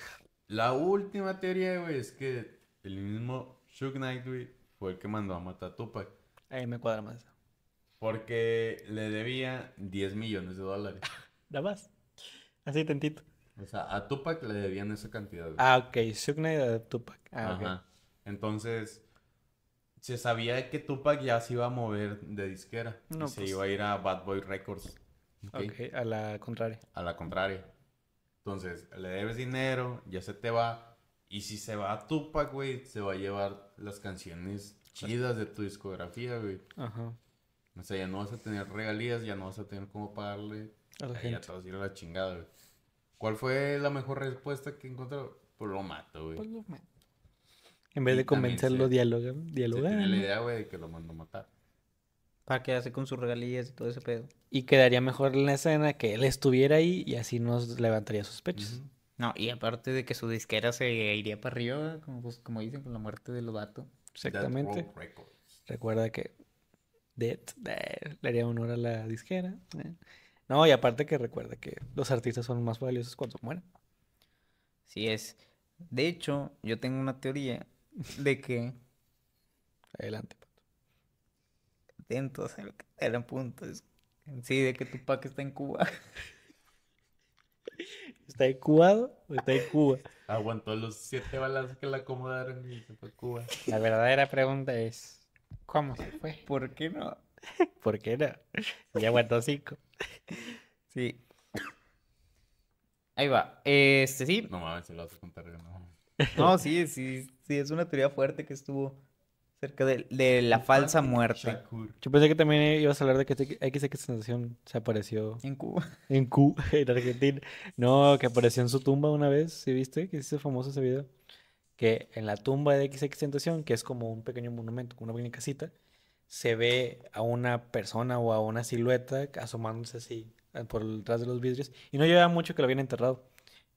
La última teoría, güey, es que el mismo Suge Knight, güey, fue el que mandó a matar a Tupac. Ahí me cuadra más. Porque le debía 10 millones de dólares. Nada más. Así tantito. O sea, a Tupac le debían esa cantidad. güey. Ah, ok. Suge Knight de Tupac. Ah. Ajá. Entonces, se sabía que Tupac ya se iba a mover de disquera. No, y se pues. iba a ir a Bad Boy Records. ¿ok? Ok, a la contraria. A la contraria. Entonces, le debes dinero, ya se te va. Y si se va a Tupac, güey, se va a llevar las canciones chidas de tu discografía, güey. Ajá. O sea, ya no vas a tener regalías, ya no vas a tener cómo pagarle. A la Ya gente. te vas a ir a la chingada, güey. ¿Cuál fue la mejor respuesta que encontró? Pues lo mato, güey. Pues lo ma- En vez Y de convencerlo, se- dialogan. tiene la idea, güey, de que lo mandó a matar. Para quedarse con sus regalías y todo ese pedo. Y quedaría mejor en la escena que él estuviera ahí y así nos levantaría sospechas. No, y aparte de que su disquera se iría para arriba, como, pues, como dicen, con la muerte de los. Exactamente. Recuerda que Dead eh, le haría honor a la disquera. eh. No, y aparte que recuerda que los artistas son más valiosos cuando mueren. Sí es. De hecho, yo tengo una teoría de que Adelante, Pato. atentos a lo que eran puntos. Sí, de que Tupac está en Cuba. ¿Está incubado o está en Cuba? Aguantó los siete balazos que le acomodaron y se fue a Cuba. La verdadera pregunta es, ¿cómo se fue? ¿Por qué no? ¿Por qué no? Ya aguantó cinco. Sí. Ahí va. Este sí. No mames, se lo vas a contar, no. No, sí, sí, sí, es una teoría fuerte que estuvo cerca de, de la falsa muerte Shakur. Yo pensé que también ibas a hablar de que XX Sensación se apareció en Cuba. en Cuba, en Argentina. No, que apareció en su tumba una vez, ¿sí viste? Que hizo famoso ese video. Que en la tumba de XX Tentación, que es como un pequeño monumento, como una pequeña casita, se ve a una persona o a una silueta asomándose así eh, por detrás de los vidrios. Y no llevaba mucho que lo habían enterrado.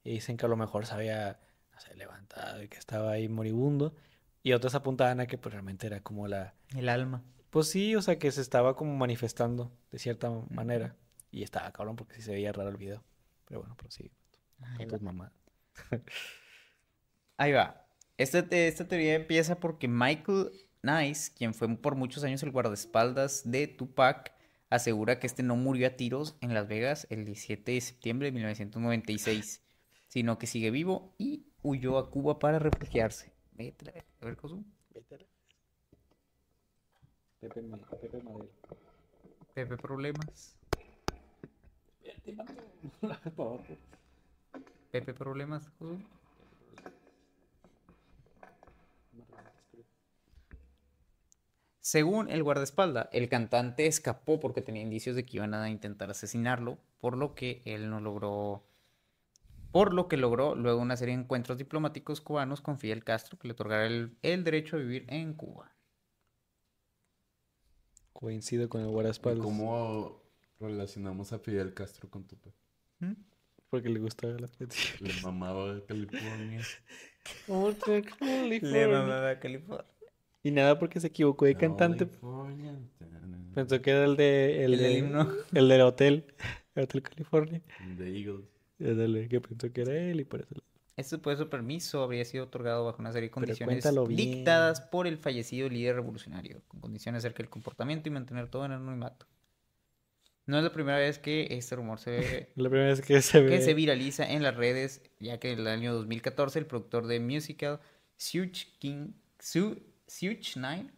Y dicen que a lo mejor se había, no sé, levantado y que estaba ahí moribundo. Y otros apuntaban a que pues realmente era como la... El alma. Pues sí, o sea, que se estaba como manifestando de cierta manera. Y estaba cabrón porque sí se veía raro el video. Pero bueno, pero sí. Ahí va. mamadas. Ahí va. Esta, te- esta teoría empieza porque Michael Nice, quien fue por muchos años el guardaespaldas de Tupac, asegura que este no murió a tiros en Las Vegas el 17 de septiembre de 1996, sino que sigue vivo y huyó a Cuba para refugiarse. A ver. Pepe, Pepe Madero. Pepe Problemas. Pepe Problemas. Según el guardaespaldas, el cantante escapó porque tenía indicios de que iban a intentar asesinarlo, por lo que él no logró, por lo que logró luego una serie de encuentros diplomáticos cubanos con Fidel Castro que le otorgara el, el derecho a vivir en Cuba. Coincido con el ¿Y guardaespaldas. ¿Cómo relacionamos a Fidel Castro con Tupac? ¿Mm? Porque le gustaba la. Le mamaba de California. Le mamaba a California. Y nada porque se equivocó de cantante. California. Pensó que era el de... El, El del de- himno. El del hotel. El Hotel California. The Eagles. Y ándale, que pensó que era él y por eso... Este supuesto permiso habría sido otorgado bajo una serie de condiciones dictadas por el fallecido líder revolucionario, con condiciones acerca del comportamiento y mantener todo en anonimato. No es la primera vez que este rumor se, La primera vez que se ve. que se viraliza en las redes, ya que en el año 2014 el productor de musical Suge King, Su, Suge Knight,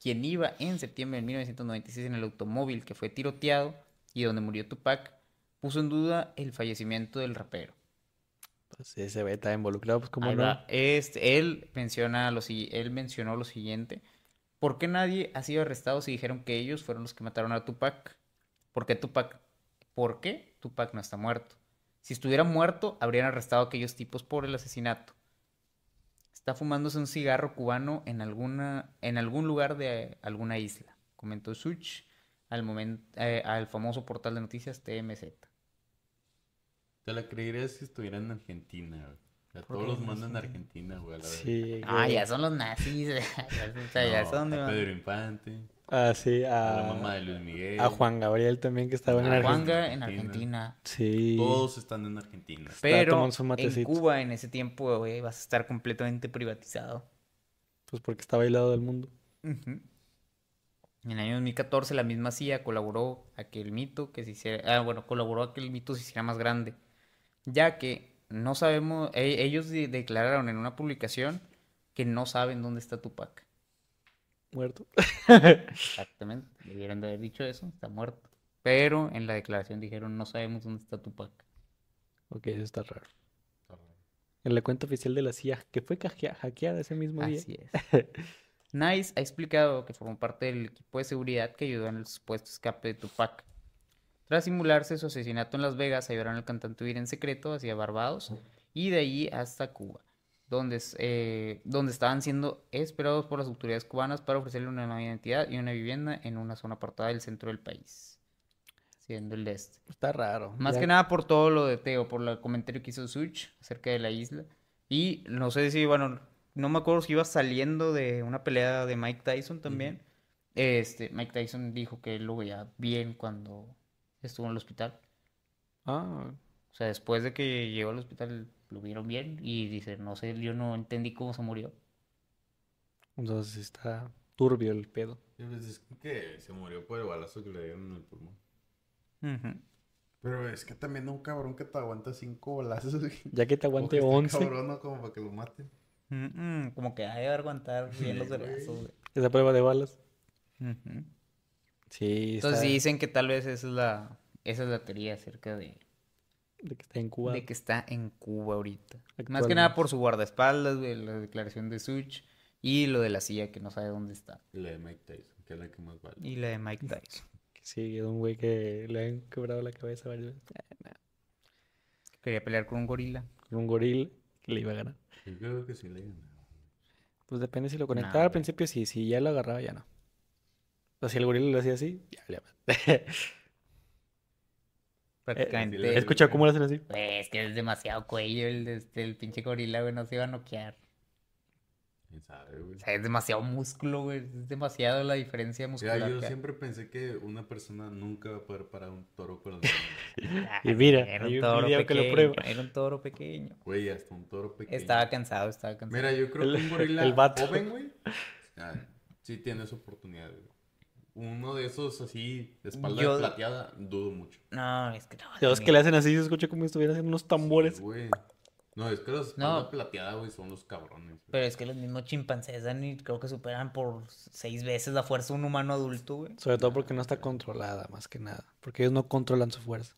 quien iba en septiembre de 1996 en el automóvil que fue tiroteado y donde murió Tupac, puso en duda el fallecimiento del rapero. Pues ese ve está involucrado, pues como no. Este, él, menciona lo, él mencionó lo siguiente. ¿Por qué nadie ha sido arrestado si dijeron que ellos fueron los que mataron a Tupac? ¿Por qué Tupac? ¿Por qué Tupac no está muerto? Si estuviera muerto, habrían arrestado a aquellos tipos por el asesinato. Está fumándose un cigarro cubano en, alguna, en algún lugar de alguna isla, comentó Such al, momen- eh, al famoso portal de noticias TMZ. Te la creerías si estuviera en Argentina, güey. O sea, ¿Por todos los mandan a? Argentina, güey. a la. Sí. Ah, ya son los nazis. o sea, ya No, son a Pedro Infante, Ah, sí, a a, la mamá de Luis Miguel. a Juan Gabriel también que estaba en A Argentina. Juanga en Argentina. Argentina. Sí. Todos están en Argentina. Pero tomando su en matecito. Cuba en ese tiempo, güey, vas a estar completamente privatizado. Pues porque estaba aislado del mundo. Ujú. En el año 2014 la misma CIA colaboró a que el mito que se hiciera, ah, bueno, colaboró a que el mito se hiciera más grande, ya que no sabemos, e- ellos de- declararon en una publicación que no saben dónde está Tupac. Muerto. Exactamente, debieron de haber dicho eso, está muerto. Pero en la declaración dijeron no sabemos dónde está Tupac. ok, eso está raro. En la cuenta oficial de la CIA, que fue hacke- hackeada ese mismo día. Así es. Nice ha explicado que formó parte del equipo de seguridad que ayudó en el supuesto escape de Tupac. Tras simularse su asesinato en Las Vegas, ayudaron al cantante a huir en secreto hacia Barbados y de allí hasta Cuba, donde, eh, donde estaban siendo esperados por las autoridades cubanas para ofrecerle una nueva identidad y una vivienda en una zona apartada del centro del país, siendo el este. Está raro. Más Ya- que nada por todo lo de Teo, por el comentario que hizo Such acerca de la isla. Y no sé si, bueno, no me acuerdo si iba saliendo de una pelea de Mike Tyson también. Este, Mike Tyson dijo que él lo veía bien cuando estuvo en el hospital. Ah, O sea, después de que llegó al hospital lo vieron bien y dice, no sé, yo no entendí cómo se murió. entonces está turbio el pedo. Pues es que se murió por el balazo que le dieron en el pulmón. Pero es que también un cabrón que te aguanta cinco balazos. Ya que te aguante que está 11, cabrón, ¿no? Como para que lo maten. Mm, mm, como que hay que aguantar bien los güey. esa prueba de balas. Ujú. Sí, Entonces está- sí dicen que tal vez esa es la, esa es la teoría acerca de, de que está en Cuba. de que está en Cuba ahorita. Más que nada por su guardaespaldas, güey, la declaración de Such y lo de la CIA que no sabe dónde está. Y la de Mike Tyson, que es la que más vale. Y la de Mike Tyson. Que Sí, es un güey que le han quebrado la cabeza varias veces. Eh, nah, Quería pelear con un gorila. Con un gorila que le iba a ganar. Yo creo que sí le ganaba. Pues depende si lo Nah, conectaba al principio, sí. Si ya lo agarraba, ya no. O sea, si el gorila lo hacía así, ya le Prácticamente. le- He escuchado cómo lo hacen así. Pues, es que es demasiado cuello el, de este- el pinche gorila, güey, no se iba a noquear. ¿Quién sabe, güey? O sea, es demasiado músculo, güey. Es demasiado la diferencia Mira, muscular. yo que hay. siempre pensé que una persona nunca va a poder parar un toro con las manos. Ah, Y mira, era un un toro video que lo pequeño. Era un toro pequeño. Güey, hasta un toro pequeño. Estaba cansado, estaba cansado. Mira, yo creo El- que un gorila el vato. joven, güey, ah, sí tiene esa oportunidad, güey. Uno de esos así, de espalda Yo- plateada, dudo mucho. No, es que no. Los que le hacen así, se escucha como si estuvieran haciendo unos tambores. Sí, güey. No, es que la espalda No. plateada, güey, son los cabrones. güey. Pero es que los mismos chimpancés dan y creo que superan por seis veces la fuerza de un humano adulto, güey. Sobre todo porque no está controlada, más que nada. Porque ellos no controlan su fuerza.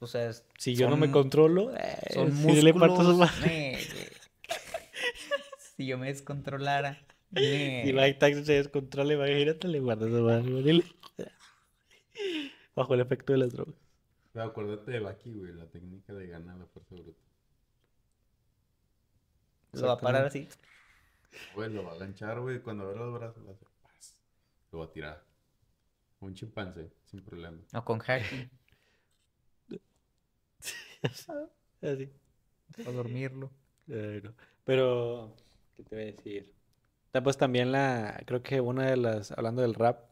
O sea, es- Si yo no me controlo, eh, Son sí le parto sus músculos. me- si yo me descontrolara. Me- Y Mike Tyson se descontrola, imagínate, le guarda su mano. Bajo el efecto de las drogas. Pero acuérdate de Baki, güey, la técnica de ganar la fuerza bruta. Lo va a parar así. Güey, lo va a ganchar, güey, cuando abra los brazos, va a hacer paz. Lo va a tirar. Un chimpancé, sin problema. O con hacking. Así. O dormirlo. Pero, ¿qué te voy a decir? Pues también la, creo que una de las, hablando del rap,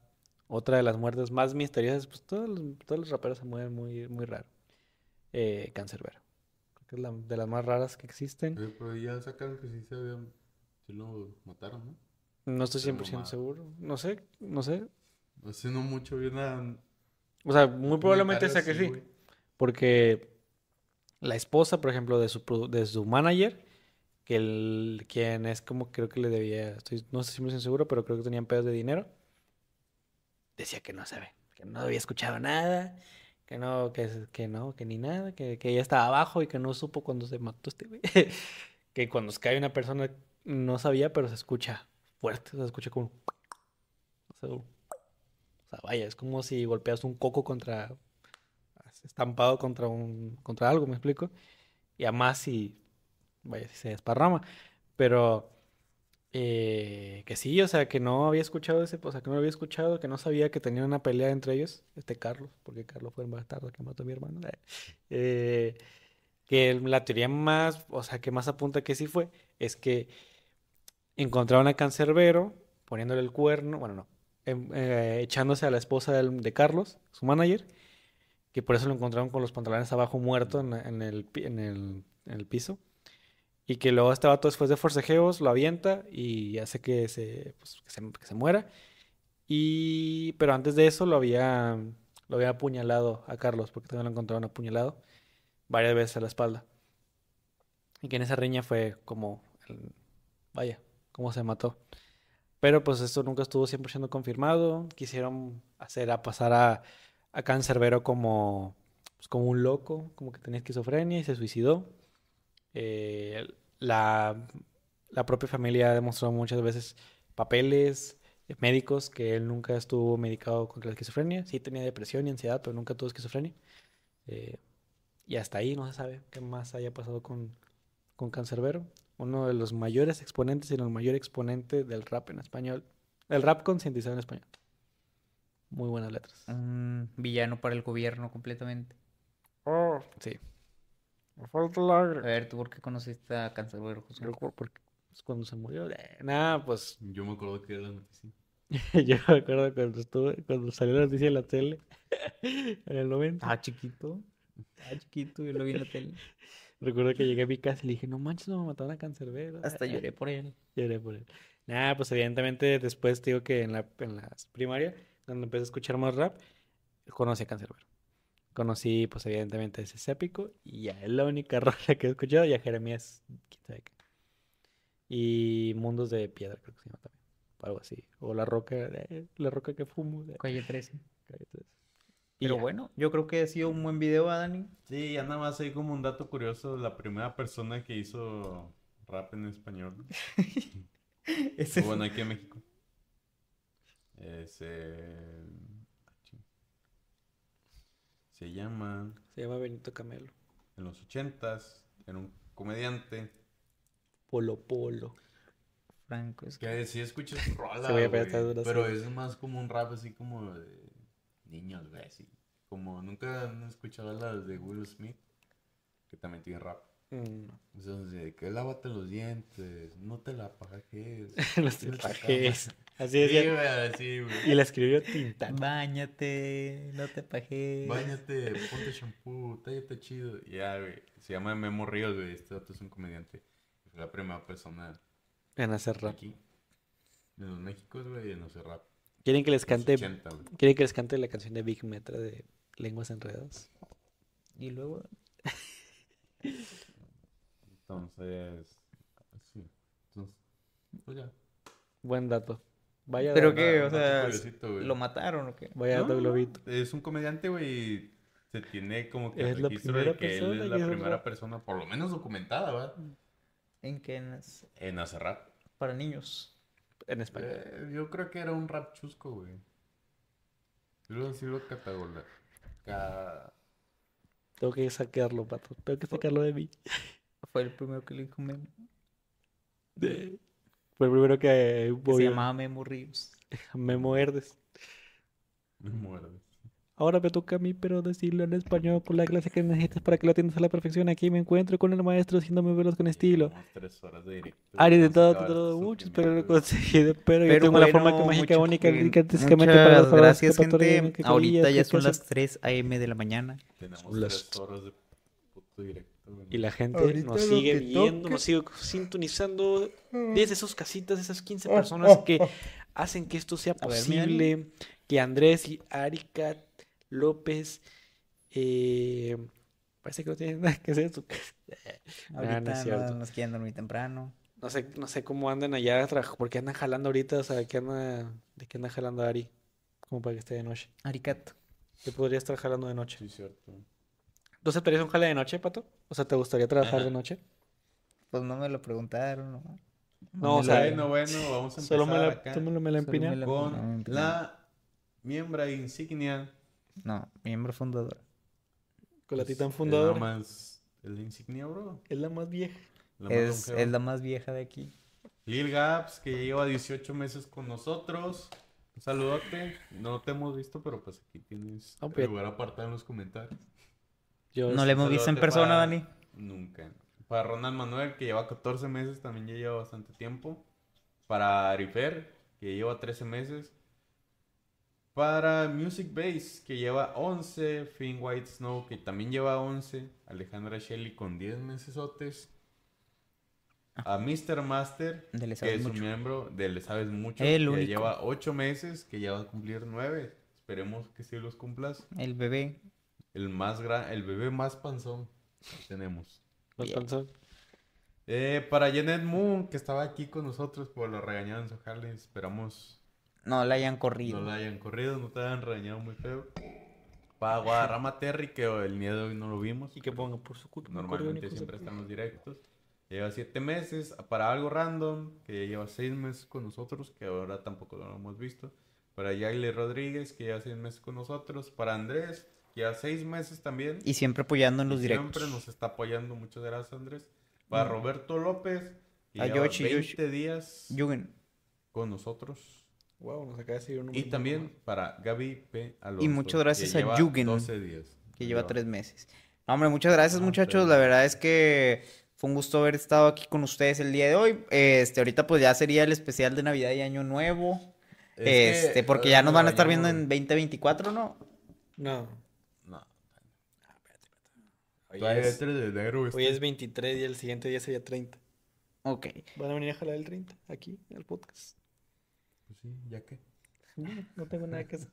otra de las muertes más misteriosas, pues todos los, todos los raperos se mueven muy, muy raro. Eh, Cancerbero. Creo que es la, de las más raras que existen. Pero ya sacaron que sí se habían... Sí lo mataron, ¿no? No estoy Pero 100% mamada. seguro. No sé, no sé. Hace no mucho vi una... O sea, muy probablemente sea que sí. Porque la esposa, por ejemplo, de su, de su manager, que el, quien es como creo que le debía, estoy, no estoy 100% seguro, pero creo que tenían pedos de dinero, decía que no sabe, que no había escuchado nada, que no, que, que no, que ni nada, que, que ella estaba abajo y que no supo cuando se mató este güey. Que cuando se cae una persona no sabía, pero se escucha fuerte, se escucha como... O sea, o sea, vaya, es como si golpeas un coco contra estampado contra un contra algo, ¿me explico? Y además si vaya, si se desparrama, pero eh, que sí, o sea, que no había escuchado ese, o sea, que no lo había escuchado, que no sabía que tenían una pelea entre ellos, este Carlos, porque Carlos fue el bastardo que mató a mi hermano. eh, que el- la teoría más, o sea, que más apunta que sí fue, es que encontraron a Cancerbero poniéndole el cuerno, bueno, no, em- eh, echándose a la esposa de Carlos, su manager, que por eso lo encontraron con los pantalones abajo muerto en el, en el piso. Y que luego este vato después de forcejeos lo avienta y hace que se, pues, que se, muera. Y, pero antes de eso lo había, lo había apuñalado a Carlos, porque también lo encontraron apuñalado varias veces a la espalda. Y que en esa riña fue como, vaya, cómo se mató. Pero pues esto nunca estuvo 100% confirmado. Quisieron hacer a pasar a, a Cancerbero como, pues, como un loco, como que tenía esquizofrenia y se suicidó. Eh, la, la propia familia ha demostrado muchas veces papeles eh, médicos que él nunca estuvo medicado contra la esquizofrenia. Sí tenía depresión y ansiedad, pero nunca tuvo esquizofrenia. Eh, y hasta ahí no se sabe qué más haya pasado con, con Cancerbero. Uno de los mayores exponentes y el mayor exponente del rap en español. El rap concientizado en español. Muy buenas letras. Un villano para el gobierno completamente. Oh, sí. Me falta A ver, ¿tú por qué conociste a Cancerbero, José? Porque, pues, cuando se murió. eh, Nada, pues Yo me acuerdo que era la noticia. yo me acuerdo cuando estuve, cuando salió la noticia en la tele en el 90. Ah, chiquito. Ah, chiquito, yo lo vi en la tele. Recuerdo que llegué a mi casa y le dije, no manches, no me mataron a Cancerbero. Hasta lloré por él. Lloré por él. Nada, pues evidentemente después te digo que en la, en la primaria, cuando empecé a escuchar más rap, conocí a Cancerbero. Conocí, pues evidentemente ese épico y ya es la única rola que he escuchado y a Jeremías, quién sabe qué. Y Mundos de Piedra, creo que se llama también. o Algo así. O La Roca, eh, La Roca que fumo. de Calle 13. Calle 13. Y Pero ya. bueno, yo creo que ha sido un buen video, ¿ah, Dani? Sí, ya nada más hay como un dato curioso. La primera persona que hizo rap en español. Ese o bueno, aquí en México. Es, eh. Se llama... Se llama Benito Camelo. En los ochentas, era un comediante. Polo Polo. Franco. Es Que sí escuchas rola, güey, Pero es más como un rap así como de niños, güey, así. Como nunca han escuchado las de Will Smith, que también tiene rap. Mm, Entonces, de que lávate los dientes, no te la pajes. Tienes la pajes. Así Sí, güey, así, güey. Y la escribió Tintán. Báñate, no te pajes. Báñate, ponte shampoo, tállate chido. Ya, güey. Se llama Memo Ríos, güey. Este dato es un comediante. Fue la primera persona En hacer rap. aquí. De los Méxicos, güey, en hacer rap. ¿Quieren que les cante, 80, güey. quieren que les cante la canción de Big Metra de Lenguas Enredadas? Y luego, Entonces, sí. Entonces, pues ya. Buen dato. Vaya ¿Pero qué? O sea. ¿lo mataron o qué? Vaya No, globito. Es un comediante, güey. Se tiene como que el registro de que él es la primera rap. persona, por lo menos documentada, ¿verdad? ¿En qué? En las- En hacer rap. Para niños. En español. Eh, yo creo que era un rap chusco, güey. Yo sí lo catagola. Ca... Tengo que sacarlo, pato. Tengo que sacarlo de mí. Fue el primero que le dijo. De- Fue el primero que Que se voy llamaba Memo Ríos. Memo Herdes. Me muerde. Ahora me toca a mí, pero decirlo en español con la clase que necesitas para que lo atiendas a la perfección. Aquí me encuentro con el maestro haciéndome velos con estilo. Tres horas de directo. Vamos a todo, este mucho, pero lo he sufrimiento, güey. conseguido. Pero, yo Pero tengo la forma bueno, mágica, mucho- única, artísticamente para las gracias, gente. que Ahorita ya que son las 3 a.m. de la mañana. Tenemos las- tres horas de puto directo. Y la gente Ahorita nos sigue que viendo, toque. nos sigue sintonizando. Desde esos casitas, esas 15 Oh, personas oh, que oh. hacen que esto sea ver, posible. Que Andrés y Aricat López. eh, parece que no tienen nada que hacer en su casa. no Ahorita es no, cierto. nos quieren dormir temprano. No sé, no sé cómo andan allá, tra- por qué andan jalando ahorita, o sea, ¿qué anda, ¿de qué anda jalando Ari? Como para que esté de noche. Aricat. Yo podría estar jalando de noche. Sí, cierto. ¿Tú aceptarías un jale de noche, Pato? O sea, ¿te gustaría trabajar de noche? Pues no me lo preguntaron. No, No, o sea, lo- bueno, bueno, vamos a empezar Solo me la, acá solo me empiné. la- con no, la miembra insignia. no, miembro fundador. Con la Pues, titán es fundadora. la más... ¿Es la insignia, bro? Es la más vieja. La más Es, es la más vieja de aquí. Lil Gaps, que lleva 18 meses con nosotros. Un saludote. No te hemos visto, pero pues aquí tienes el pues. lugar apartado en los comentarios. Yo No le hemos visto en persona, para- Dani. Nunca. Para Ronald Manuel, que lleva 14 meses, también ya lleva bastante tiempo. Para Arifer, que lleva 13 meses. Para Music Base, que lleva 11. Finn White Snow, que también lleva 11. Alejandra Shelley con 10 mesesotes. A Mr. Master, que es un miembro de Le Sabes Mucho, El que único. lleva 8 meses, que ya va a cumplir 9. Esperemos que sí los cumplas. El bebé. El más gran, el bebé más panzón que tenemos. Los Bien. panzón. Eh, para Janet Moon, que estaba aquí con nosotros, por lo regañaron en su jale, esperamos No la hayan corrido. no la hayan corrido, no te hayan regañado muy feo. Para Guadarrama Terry, que el de hoy no lo vimos. Y que ponga por su culpa. Normalmente siempre están los directos. Lleva siete meses. Para algo random, que ya lleva seis meses con nosotros, que ahora tampoco lo hemos visto. Para Yaile Rodríguez, que lleva seis meses con nosotros. Para Andrés, que lleva seis meses también. Y siempre apoyando en los directos. Siempre nos está apoyando. Muchas gracias, Andrés. Para Mm. Roberto López, que A lleva Yoshi, 20 Yoshi. días Yugen. con nosotros. Wow, nos acaba de decir un Y también para Gaby P. Alonso. Y muchas gracias que a Yugen, 12 días. Que lleva tres meses. No, hombre, muchas gracias, No, muchachos. pero- La verdad es que fue un gusto haber estado aquí con ustedes el día de hoy. Este, ahorita pues ya sería el especial de Navidad y Año Nuevo. Es que, Este, porque ya nos van a estar viendo en 2024, ¿no? No. No. Hoy Todavía es, 3 de enero. hoy este. es 23 y el siguiente día sería 30. Ok. ¿Van a venir a jalar el 30 aquí, en el podcast? Pues sí, ya que. No, no tengo nada que hacer.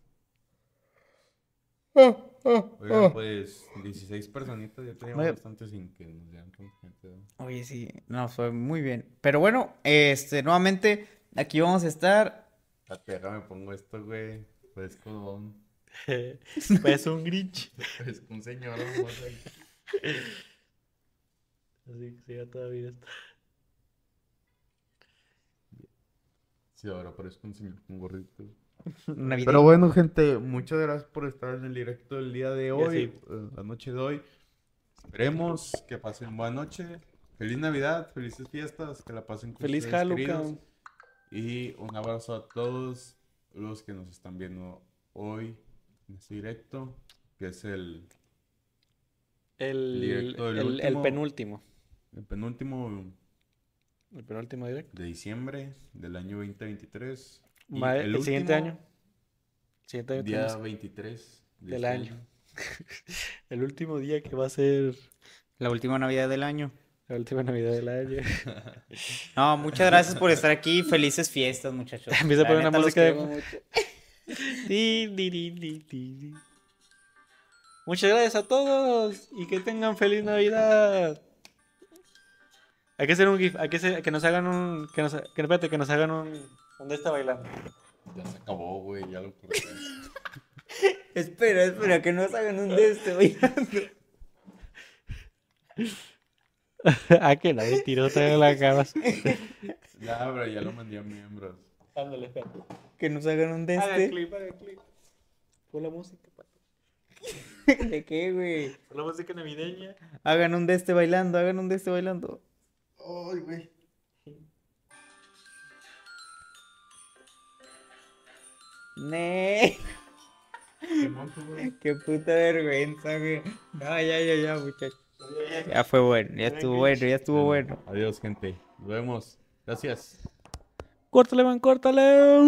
Oigan, pues 16 personitas, ya teníamos Oye. bastante sin que nos vean con gente. ¿no? Oye, sí, no, fue muy bien. Pero bueno, este, nuevamente, aquí vamos a estar. Espérate, déjame pongo esto, güey. Pues con Pues un Grinch. pues un señor. Así que siga todavía esto. Sí, ahora parezco un señor con gorrito. Pero bueno, gente, muchas gracias por estar en el directo del día de hoy, sí. eh, la noche de hoy. Esperemos que pasen buena noche. Feliz Navidad, felices fiestas, que la pasen con Feliz Hanukkah. Y un abrazo a todos los que nos están viendo hoy en este directo, que es el, El, Directo del el, el último. penúltimo. el penúltimo El penúltimo directo. de diciembre del año 2023. Y el siguiente último año. El siguiente año Día tenemos 23 de del año. el último día que va a ser La última Navidad del año. La última Navidad del año. No, muchas gracias por estar aquí. Felices fiestas, muchachos. Empieza a poner una música de-. Muchas gracias a todos y que tengan feliz Navidad. Hay que hacer un gif, hay que, hacer- que nos hagan un, que nos, que, espérate, que nos hagan un, ¿dónde está bailando? Ya se acabó, güey, ya lo corté. Espera, espera, que nos hagan un de este, güey. ah, que la tiró en la cama. Ya, pero ya lo mandé a miembros. Ándale, espérate. Que nos hagan un de Haga este. clip, haga clip. Pon la música, pato. ¿De qué, güey? Pon la música navideña. Hagan un de este bailando, hagan un de este bailando. Ay, güey. Ne. Qué puta vergüenza, güey. No, ya, ya, ya, muchachos. Ya fue bueno, ya estuvo bueno, ya estuvo bueno. Adiós, gente. Nos vemos. Gracias. Córtale, man, córtale.